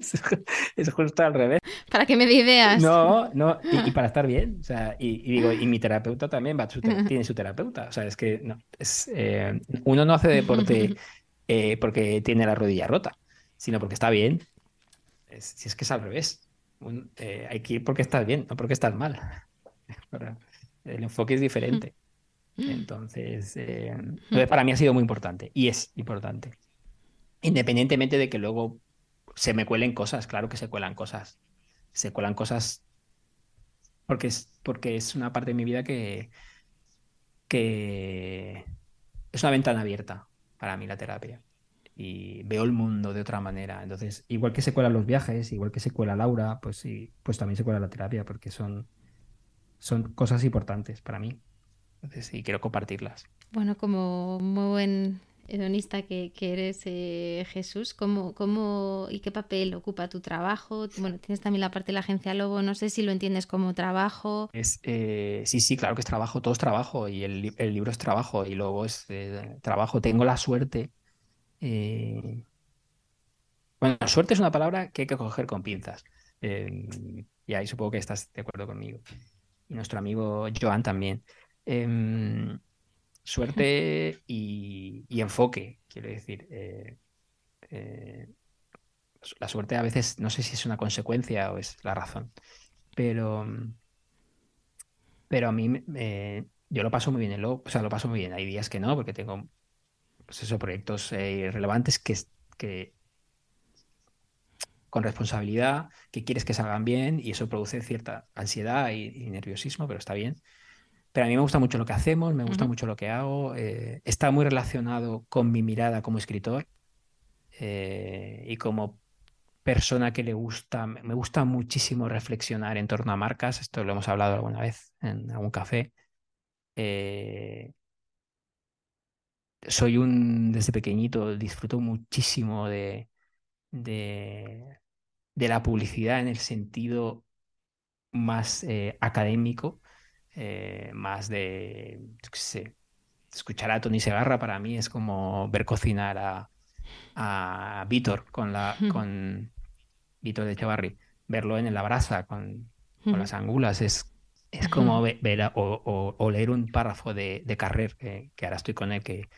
es justo al revés. Para que me dé ideas. No, no, y, para estar bien. O sea, y, digo, y mi terapeuta también va, tiene su terapeuta. O sea, es que no, es, eh, uno no hace deporte eh, porque tiene la rodilla rota, sino porque está bien. si es que es al revés. Eh, hay que ir porque estás bien, no porque estás mal. El enfoque es diferente. Entonces, eh, para mí ha sido muy importante y es importante. Independientemente de que luego se me cuelen cosas, claro que se cuelan cosas. Se cuelan cosas porque es, porque es una parte de mi vida que, que es una ventana abierta para mí la terapia. Y veo el mundo de otra manera. Entonces, igual que se cuelan los viajes, igual que se cuela Laura, pues sí, pues también se cuela la terapia, porque son, son cosas importantes para mí. Entonces, sí, quiero compartirlas. Bueno, como muy buen hedonista que, eres, eh, Jesús, ¿cómo, ¿cómo y qué papel ocupa tu trabajo? Bueno, tienes también la parte de la agencia Lobo, no sé si lo entiendes como trabajo. Es, eh, sí, sí, claro que es trabajo, todo es trabajo y el, libro es trabajo y luego es eh, trabajo. Tengo la suerte. Bueno, suerte es una palabra que hay que coger con pinzas. y ahí supongo que estás de acuerdo conmigo. Y nuestro amigo Joan también. Em, suerte y, enfoque, quiero decir. Eh, eh, la suerte a veces no sé si es una consecuencia o es la razón, pero, pero a mí yo lo paso muy bien, o sea, lo paso muy bien. Hay días que no, porque tengo pues eso, proyectos eh, relevantes que, que con responsabilidad, que quieres que salgan bien y eso produce cierta ansiedad y nerviosismo, pero está bien. Pero a mí me gusta mucho lo que hacemos, me gusta mucho lo que hago. Eh, está muy relacionado con mi mirada como escritor eh, y como persona que le gusta, me gusta muchísimo reflexionar en torno a marcas. Esto lo hemos hablado alguna vez en algún café. Eh, soy un, desde pequeñito, disfruto muchísimo de, de, de la publicidad en el sentido más académico eh, más de, escuchar a Tony Segarra para mí es como ver cocinar a, a Víctor con la con Víctor de Chavarri, verlo en la brasa con, con las angulas es, es como ver, o, leer un párrafo de, de Carrer, que, ahora estoy con él, que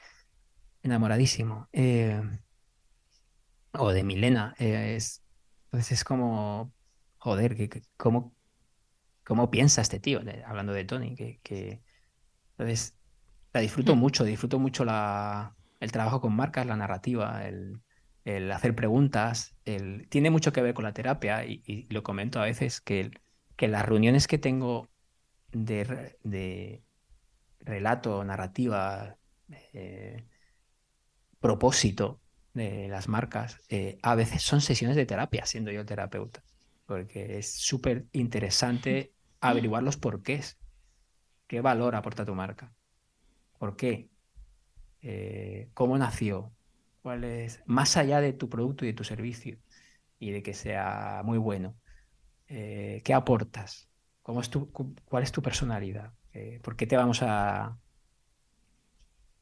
enamoradísimo. Eh, o de Milena. Eh, es, entonces es como, joder, que, como cómo piensa este tío, hablando de Tony, que, entonces la disfruto mucho, disfruto mucho la, el trabajo con marcas, la narrativa, el, hacer preguntas, el, tiene mucho que ver con la terapia y, lo comento a veces que, que las reuniones que tengo de, de relato, narrativa, eh, propósito de las marcas, eh, a veces son sesiones de terapia, siendo yo el terapeuta, porque es súper interesante averiguar los porqués. ¿Qué valor aporta tu marca? ¿Por qué? Eh, ¿Cómo nació? ¿Cuál es? Más allá de tu producto y de tu servicio y de que sea muy bueno, eh, ¿qué aportas? ¿Cómo es tu, ¿Cuál es tu personalidad? Eh, ¿Por qué te vamos a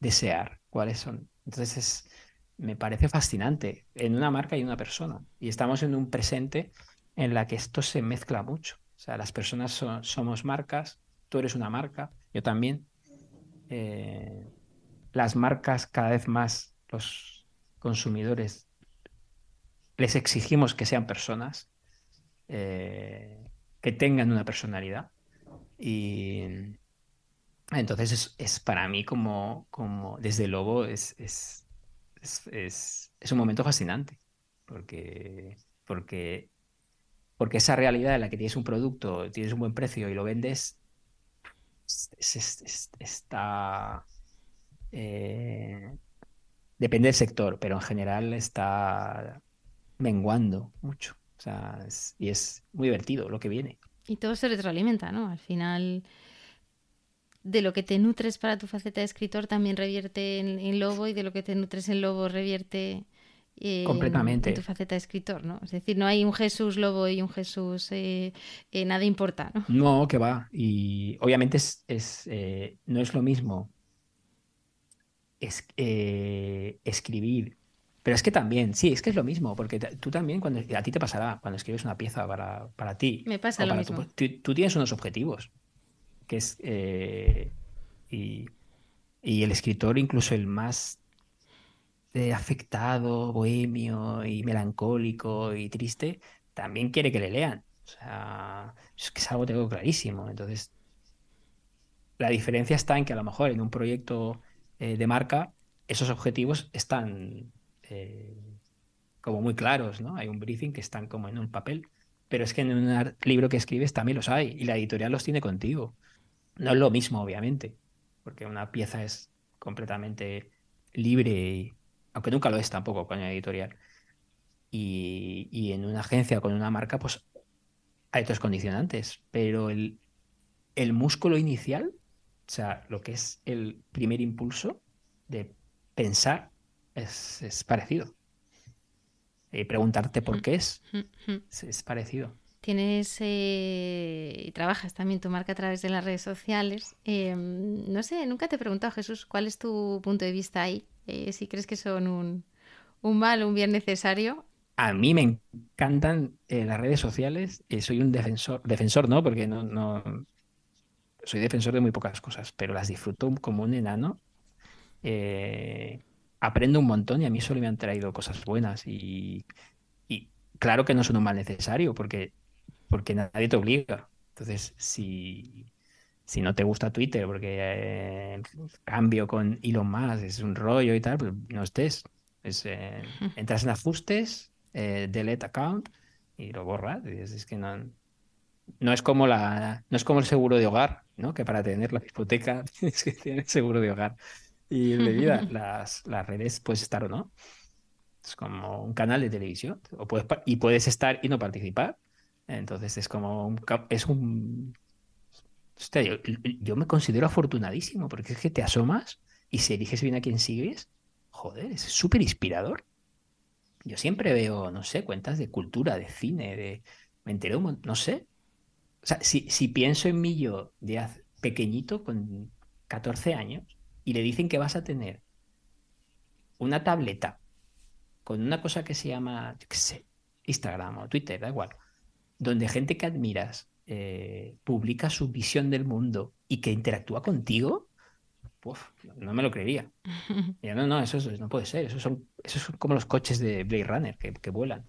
desear? ¿Cuáles son? Entonces me parece fascinante en una marca y en una persona. Y estamos en un presente en la que esto se mezcla mucho. O sea, las personas somos marcas, tú eres una marca, yo también. Eh, las marcas cada vez más, los consumidores, les exigimos que sean personas, eh, que tengan una personalidad. Y entonces es, para mí como, como desde es, es, es, es un momento fascinante, porque, porque porque esa realidad en la que tienes un producto, tienes un buen precio y lo vendes, está... Eh, depende del sector, pero en general está menguando mucho. O sea, y es muy divertido lo que viene. Y todo se retroalimenta, ¿no? Al final, de lo que te nutres para tu faceta de escritor también revierte en, en Lobo y de lo que te nutres en Lobo revierte eh, Completamente. En tu faceta de escritor, ¿no? Es decir, no hay un Jesús Lobo y un Jesús eh, eh, nada importa, ¿no? No, que va. Y obviamente es, no es lo mismo es, escribir. Pero es que también, sí, es que es lo mismo, porque tú también, cuando a ti te pasará, cuando escribes una pieza para, para ti. Me pasa lo mismo. tú, tienes unos objetivos, que es. y, y el escritor, incluso el más afectado, bohemio y melancólico y triste, también quiere que le lean. O sea, es que es algo tengo clarísimo. Entonces, la diferencia está en que a lo mejor en un proyecto eh, de marca, esos objetivos están eh, como muy claros, ¿no? Hay un briefing que están como en un papel. Pero es que en un libro que escribes también los hay y la editorial los tiene contigo. No es lo mismo, obviamente, porque una pieza es completamente libre y, aunque nunca lo es tampoco con el editorial. Y, en una agencia con una marca, pues hay otros condicionantes, pero el, el músculo inicial, o sea, lo que es el primer impulso de pensar, es, parecido. Y preguntarte por qué es, es, parecido. Tienes eh, y trabajas también tu marca a través de las redes sociales. Em, no sé, nunca te he preguntado, Jesús, ¿cuál es tu punto de vista ahí? Eh, si crees que son un, un mal un bien necesario. A mí me encantan eh, las redes sociales. soy un defensor, defensor no, porque no, no, soy defensor de muy pocas cosas, pero las disfruto como un enano. Aprendo un montón y a mí solo me han traído cosas buenas y claro que no son un mal necesario porque, porque nadie te obliga. Entonces, si, si no te gusta Twitter porque eh, cambio con Elon Musk es un rollo y tal, pues no estés. Eh, entras en ajustes, eh, delete account y lo borras. es que no, no es como la, no es como el seguro de hogar, ¿no? Que para tener la hipoteca tienes que tener seguro de hogar. Y en vida, las, las redes puedes estar o no. Es como un canal de televisión. O puedes, y puedes estar y no participar. Entonces es como un, es un yo, me considero afortunadísimo porque es que te asomas y si eliges bien a quien sigues, joder, es súper inspirador. Yo siempre veo, no sé, cuentas de cultura, de cine, de... Me enteré un no sé. O sea, si, si pienso en mí yo de pequeñito, con 14 años, y le dicen que vas a tener una tableta con una cosa que se llama, yo qué sé, Instagram o Twitter, da igual, donde gente que admiras eh, publica su visión del mundo y que interactúa contigo, no me lo creería. no, no, eso, no puede ser. Esos son, son como los coches de Blade Runner que, vuelan.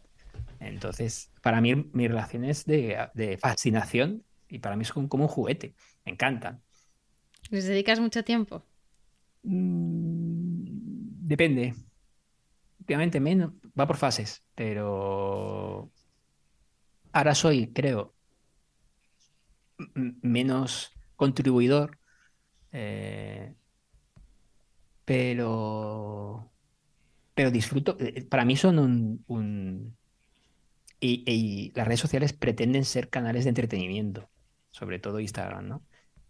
Entonces, para mí, mi relación es de, fascinación y para mí es como, un juguete. Me encantan. ¿Les dedicas mucho tiempo? Mm, depende. Últimamente menos, va por fases, pero ahora soy, creo, menos contribuidor, eh, pero, pero disfruto. Eh, para mí son un... y, las redes sociales pretenden ser canales de entretenimiento, sobre todo Instagram, ¿no?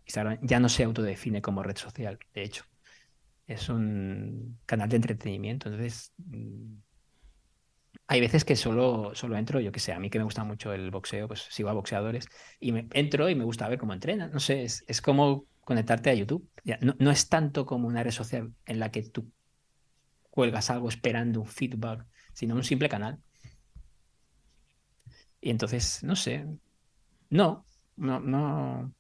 Instagram ya no se autodefine como red social, de hecho. Es un canal de entretenimiento. Entonces, mm, hay veces que solo, solo entro, yo que sé, a mí que me gusta mucho el boxeo, pues sigo a boxeadores y me entro y me gusta ver cómo entrenan. No sé, es, es como conectarte a YouTube. Ya, no, no, es tanto como una red social en la que tú cuelgas algo esperando un feedback, sino un simple canal. Y entonces, no sé, no, no, no.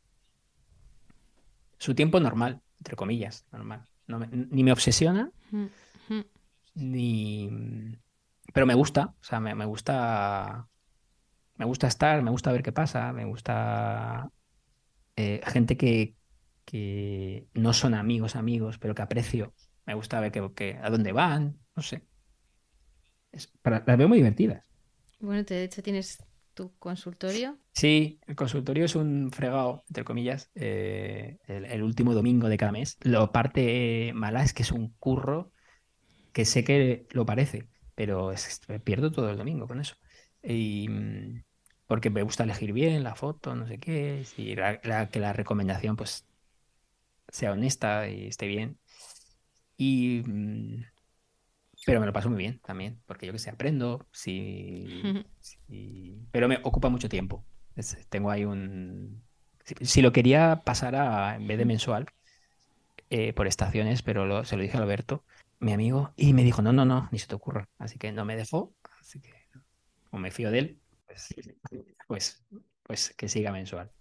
Su tiempo normal, entre comillas, normal. No me, ni me obsesiona, mm -hmm. ni pero me gusta, o sea, me, me, gusta. Me gusta estar, me gusta ver qué pasa, me gusta eh, gente que, que no son amigos, amigos, pero que aprecio. Me gusta ver que, que a dónde van, no sé. Es, para, las veo muy divertidas. Bueno, de hecho tienes tu consultorio. Sí, el consultorio es un fregado, entre comillas, eh, el, el, último domingo de cada mes. Lo parte mala es que es un curro que sé que lo parece pero es, pierdo todo el domingo con eso. Y, mm, porque me gusta elegir bien la foto, no sé qué, y la, la, que la recomendación pues sea honesta y esté bien. Y, mm, pero me lo paso muy bien también, porque yo que sé, aprendo, sí, sí pero me ocupa mucho tiempo. Es, tengo ahí un... Si, si, lo quería pasar a, en vez de mensual, eh, por estaciones, pero lo, se lo dije a Alberto, mi amigo, y me dijo, no, no, no, ni se te ocurra. Así que no me dejó, así que como me fío de él, pues, pues, pues que siga mensual.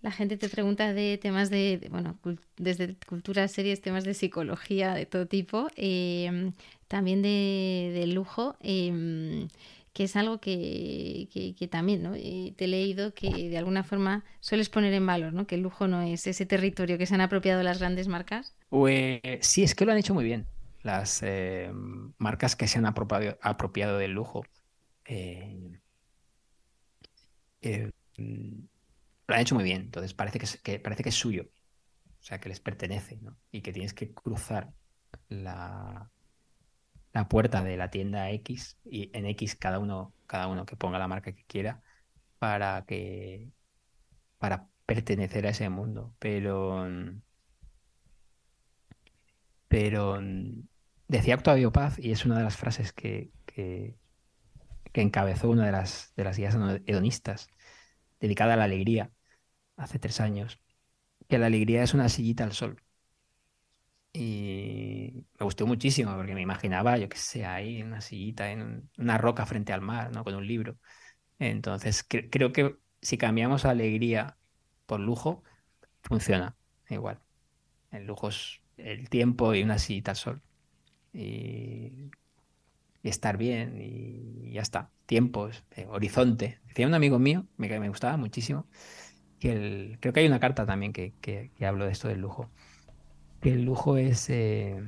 La gente te pregunta de temas de, de bueno, desde cultura, series, temas de psicología, de todo tipo, eh, también de, de lujo, eh, que es algo que, que, que también ¿no? Eh, te he leído que de alguna forma sueles poner en valor, ¿no? que el lujo no es ese territorio que se han apropiado las grandes marcas. Pues sí, es que lo han hecho muy bien las eh, marcas que se han apropiado, del lujo eh, eh, lo han hecho muy bien. Entonces parece que, es, que, parece que es suyo, o sea, que les pertenece. Y que tienes que cruzar la, la puerta de la tienda X y en X cada uno, cada uno que ponga la marca que quiera para que para pertenecer a ese mundo. Pero pero decía Octavio Paz, y es una de las frases que, que, que encabezó una de las, de las guías hedonistas, dedicada a la alegría, hace tres años, que la alegría es una sillita al sol. Y me gustó muchísimo porque me imaginaba, yo qué sé, ahí en una sillita, en una roca frente al mar, ¿no? Con un libro. Entonces, cre creo que si cambiamos alegría por lujo, funciona igual. El lujo es el tiempo y una sillita al sol y, estar bien y ya está. Tiempos, eh, horizonte. Decía un amigo mío, me, me gustaba muchísimo, que el, creo que hay una carta también que, que, que hablo de esto del lujo, que el lujo es eh,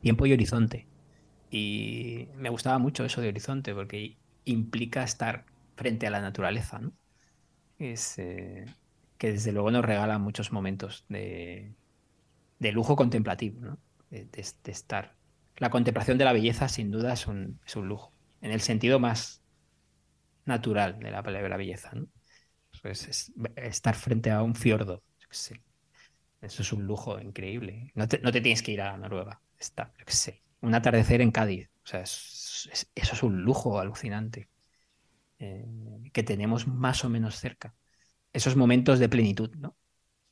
tiempo y horizonte. Y me gustaba mucho eso de horizonte porque implica estar frente a la naturaleza, ¿no? Es, eh, que desde luego nos regala muchos momentos de, de lujo contemplativo, ¿no? De, estar. La contemplación de la belleza, sin duda, es un, es un, lujo, en el sentido más natural de la palabra belleza. ¿no? Pues es estar frente a un fiordo. Sí. Eso es un lujo increíble. No te, no te, tienes que ir a Noruega. Está, yo sé. Un atardecer en Cádiz. O sea, es, es, eso es un lujo alucinante eh, que tenemos más o menos cerca. Esos momentos de plenitud, ¿no?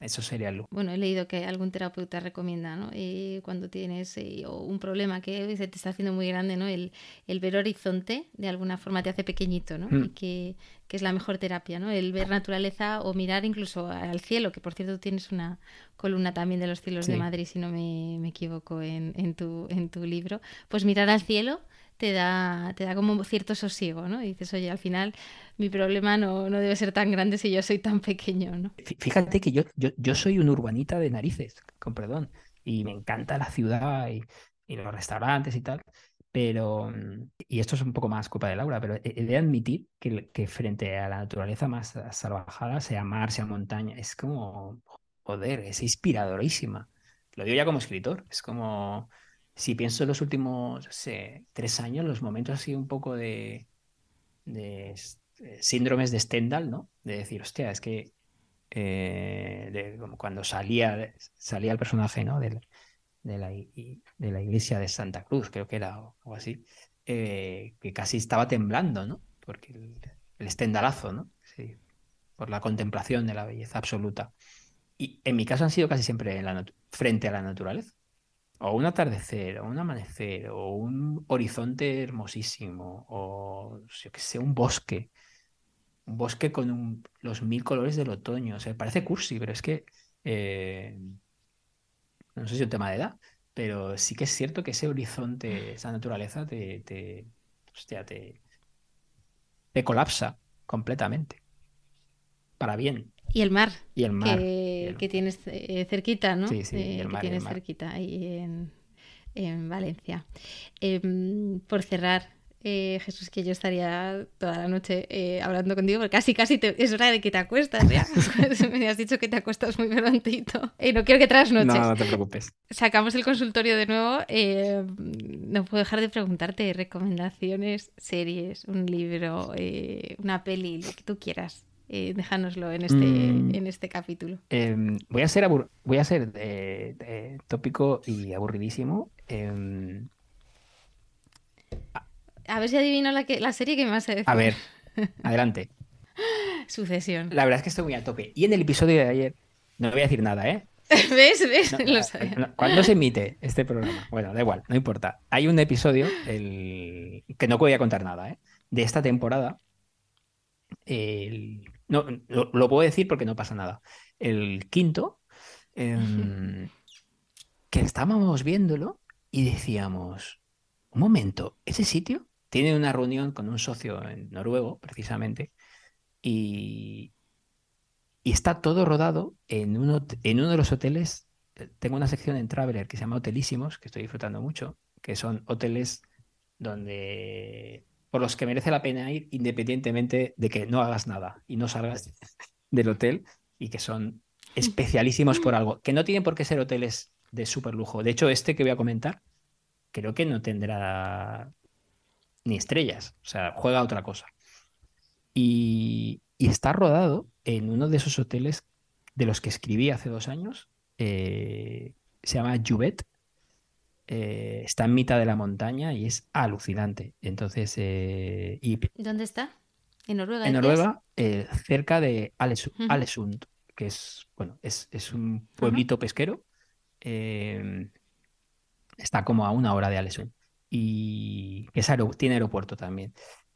Eso sería lujo. Bueno, he leído que algún terapeuta recomienda, ¿no? Eh, cuando tienes eh, un problema que se te está haciendo muy grande, ¿no? El, el, ver horizonte de alguna forma te hace pequeñito, ¿no? Mm. Y que, que, es la mejor terapia, ¿no? El ver naturaleza o mirar incluso al cielo, que por cierto tienes una columna también de los cielos sí. de Madrid, si no me, me equivoco, en, en, tu, en tu libro. Pues mirar al cielo te da, te da como cierto sosiego, ¿no? Y dices, oye, al final mi problema no, no debe ser tan grande si yo soy tan pequeño, ¿no? Fíjate que yo, yo, yo soy un urbanita de narices, con perdón, y me encanta la ciudad y, y los restaurantes y tal, pero, y esto es un poco más culpa de Laura, pero he de admitir que, que frente a la naturaleza más salvajada, sea mar, sea montaña, es como, joder, es inspiradorísima. Lo digo ya como escritor, es como si pienso en los últimos tres años, los momentos así un poco de, de síndromes de Stendhal, ¿no? De decir, hostia, es que eh, como cuando salía, salía el personaje, ¿no? De, la, iglesia de Santa Cruz, creo que era, o algo así. eh, que casi estaba temblando, ¿no? Porque el, el estendalazo, ¿no? Sí, por la contemplación de la belleza absoluta. Y en mi caso han sido casi siempre en frente a la naturaleza. O un atardecer, o un amanecer, o un horizonte hermosísimo, o yo que sé, un bosque. Un bosque con un- los mil colores del otoño. O sea, parece cursi, pero es que eh, no sé si es un tema de edad, pero sí que es cierto que ese horizonte, esa naturaleza te, te, hostia, te, te colapsa completamente. Para bien. Y el mar, Y el mar. que, el- que tienes eh, cerquita, ¿no? Sí, sí, Eh, el que mar, el tienes mar. cerquita ahí en, en Valencia. Em, por cerrar, eh, Jesús, que yo estaría toda la noche eh, hablando contigo, porque casi, casi te- es hora de que te acuestas ya. Me has dicho que te acuestas muy prontito. Y no quiero que trasnoches. No, no te preocupes. Sacamos el consultorio de nuevo. eh, no puedo dejar de preguntarte recomendaciones, series, un libro, eh, una peli, lo que tú quieras. Eh, déjanoslo en este, Mm. en este capítulo. Em, voy a ser, voy a ser tópico y aburridísimo. Em, A ver si adivino la, que, la serie que me vas a decir. a ver, adelante. Sucesión. La verdad es que estoy muy a tope. Y en el episodio de ayer, no voy a decir nada, ¿eh? ¿Ves? ¿Ves? No, Lo sabía. no, ¿Cuándo se emite este programa? Bueno, da igual, no importa. Hay un episodio el... que no voy a contar nada, ¿eh? De esta temporada. El- No, lo, lo puedo decir porque no pasa nada. El quinto, em, que estábamos viéndolo y decíamos, un momento, ese sitio tiene una reunión con un socio en noruego, precisamente, y, y está todo rodado en uno, en uno de los hoteles. Tengo una sección en Traveler que se llama Hotelísimos, que estoy disfrutando mucho, que son hoteles donde por los que merece la pena ir independientemente de que no hagas nada y no salgas del hotel y que son especialísimos por algo, que no tienen por qué ser hoteles de súper lujo. De hecho, este que voy a comentar creo que no tendrá ni estrellas, o sea, juega a otra cosa. Y, y está rodado en uno de esos hoteles de los que escribí hace dos años. eh, se llama Juvet. Eh, está en mitad de la montaña y es alucinante. Entonces, eh, y ¿Dónde está? ¿En Noruega? en? Noruega, eh, cerca de Ujú. Alesund, que es, bueno, es, es un pueblito pesquero. está como a una hora de Alesund. Y es aero- tiene aeropuerto también.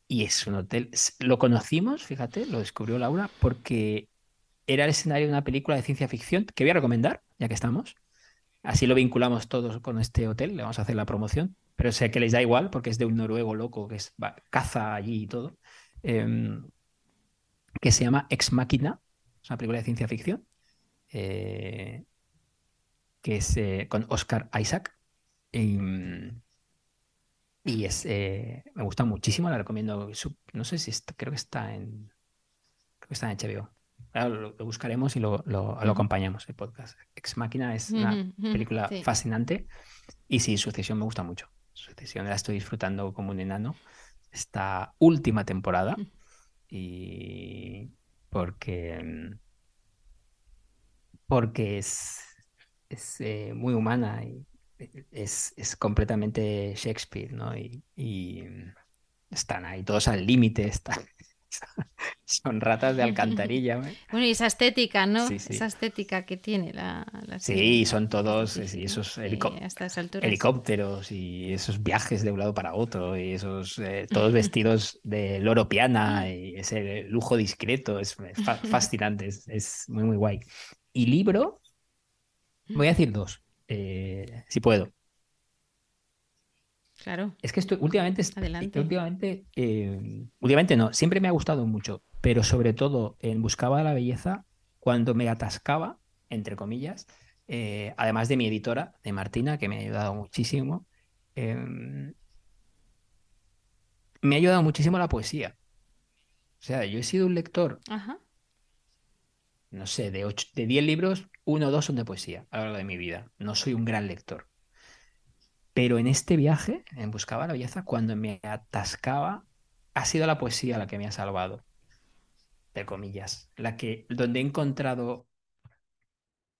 Y es un hotel. Lo conocimos, fíjate, lo descubrió Laura, porque era el escenario de una película de ciencia ficción que voy a recomendar, ya que estamos. Así lo vinculamos todos con este hotel, le vamos a hacer la promoción. Pero sé que les da igual porque es de un noruego loco que es, caza allí y todo. em, que se llama Ex Machina, es una película de ciencia ficción, eh, que es eh, con Oscar Isaac. Y, y es, eh, me gusta muchísimo, la recomiendo. No sé si está, creo que está en, creo que está en HBO. Ahora lo, lo buscaremos y lo, lo- acompañamos el podcast. Ex Machina es una película sí. fascinante y sí, Sucesión me gusta mucho. Sucesión la estoy disfrutando como un enano esta última temporada y porque porque es, es eh, muy humana y es, es completamente Shakespeare, ¿no? Y, y, están ahí todos al límite, están, son ratas de alcantarilla. ¿eh? Bueno, y esa estética, ¿no? Sí, sí. Esa estética que tiene la, la Sí, serie. son todos Sí, esos eh, alturas. helicópteros y esos viajes de un lado para otro y esos eh, todos vestidos de loro piana y ese lujo discreto es fa- fascinante, es, es muy muy guay. Y libro, voy a decir dos, eh, si puedo. Claro. Es que estoy últimamente, Adelante. últimamente, eh, últimamente no, siempre me ha gustado mucho, pero sobre todo en Buscaba la Belleza, cuando me atascaba, entre comillas, eh, además de mi editora, de Martina, que me ha ayudado muchísimo, em, me ha ayudado muchísimo la poesía. O sea, yo he sido un lector, Ajá. no sé, de, ocho, de 10 libros, uno o dos son de poesía a lo largo de mi vida. No soy un gran lector. Pero en este viaje, en Buscaba la Belleza, cuando me atascaba, ha sido la poesía la que me ha salvado, de comillas, la que, donde he encontrado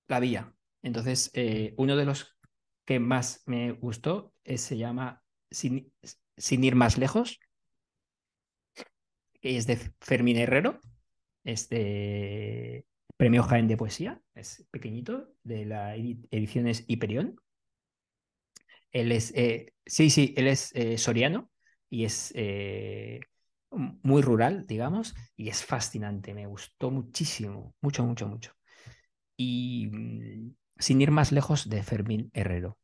la vía. Entonces, eh, uno de los que más me gustó eh, se llama Sin- sin ir más lejos, es de Fermín Herrero, es de Premio Jaén de Poesía, es pequeñito, de la ediciones Hiperión. Él es, eh, sí, sí, él es eh, soriano y es eh, muy rural, digamos, y es fascinante, me gustó muchísimo, mucho, mucho, mucho. Y mm, sin ir más lejos de Fermín Herrero.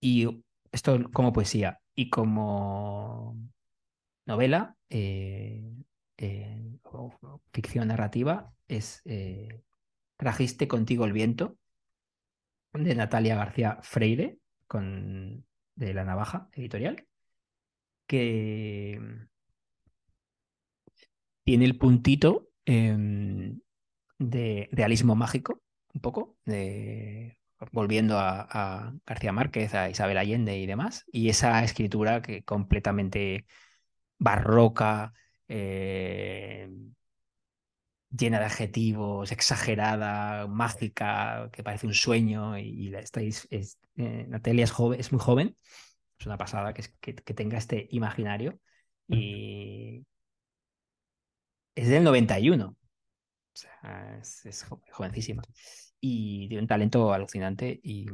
Y esto como poesía y como novela, o ficción narrativa, es Trajiste contigo el viento, de Natalia García Freire, de La Navaja Editorial, que tiene el puntito em, de realismo mágico, un poco, de, volviendo a, García Márquez, a Isabel Allende y demás, y esa escritura que completamente barroca, eh, llena de adjetivos, exagerada, mágica, que parece un sueño, y, estáis, es, eh, Natalia es, joven, es muy joven, es una pasada que, que, tenga este imaginario, y es del 91, o sea, es jovencísima y tiene un talento alucinante y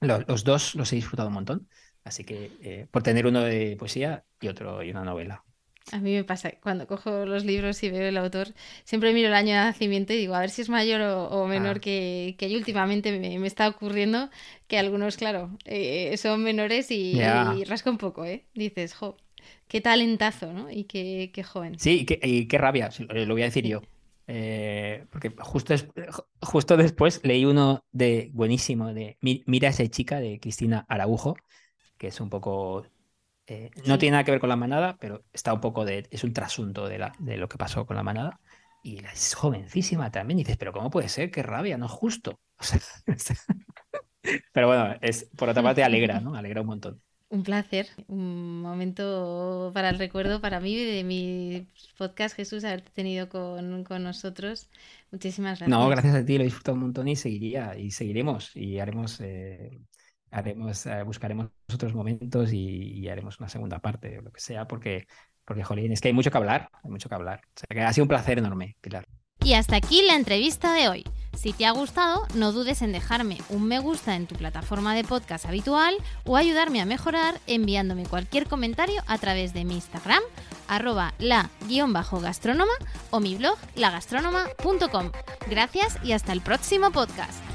los, dos los he disfrutado un montón. Así que eh, por tener uno de poesía y otro y una novela. A mí me pasa, cuando cojo los libros y veo el autor, siempre miro el año de nacimiento y digo, a ver si es mayor o, menor ah. que, que yo. Últimamente me, está ocurriendo que algunos, claro, eh, son menores y, rasca un poco, ¿eh? Dices, jo, qué talentazo, ¿no? Y qué, qué joven. Sí, y qué, rabia, lo voy a decir yo. Eh, porque justo, justo después leí uno de buenísimo de Mira esa chica de Cristina Araujo, que es un poco. Eh, no tiene nada que ver con la manada, pero está un poco de. Es un trasunto de, la, de lo que pasó con la manada. Y es jovencísima también. Y dices, pero ¿cómo puede ser? Qué rabia, no es justo. pero bueno, es, por otra parte alegra, ¿no? Alegra un montón. Un placer, un momento para el recuerdo para mí de mi podcast, Jesús, haberte tenido con, nosotros. Muchísimas gracias. No, gracias a ti, lo he disfrutado un montón y seguiría, y seguiremos, y haremos, eh, haremos, eh, buscaremos otros momentos y, haremos una segunda parte, o lo que sea, porque, porque, jolín, es que hay mucho que hablar, hay mucho que hablar. O sea, que ha sido un placer enorme, Pilar. Y hasta aquí la entrevista de hoy. Si te ha gustado, no dudes en dejarme un me gusta en tu plataforma de podcast habitual o ayudarme a mejorar enviándome cualquier comentario a través de mi Instagram, arroba la-gastrónoma o mi blog lagastronoma.com. Gracias y hasta el próximo podcast.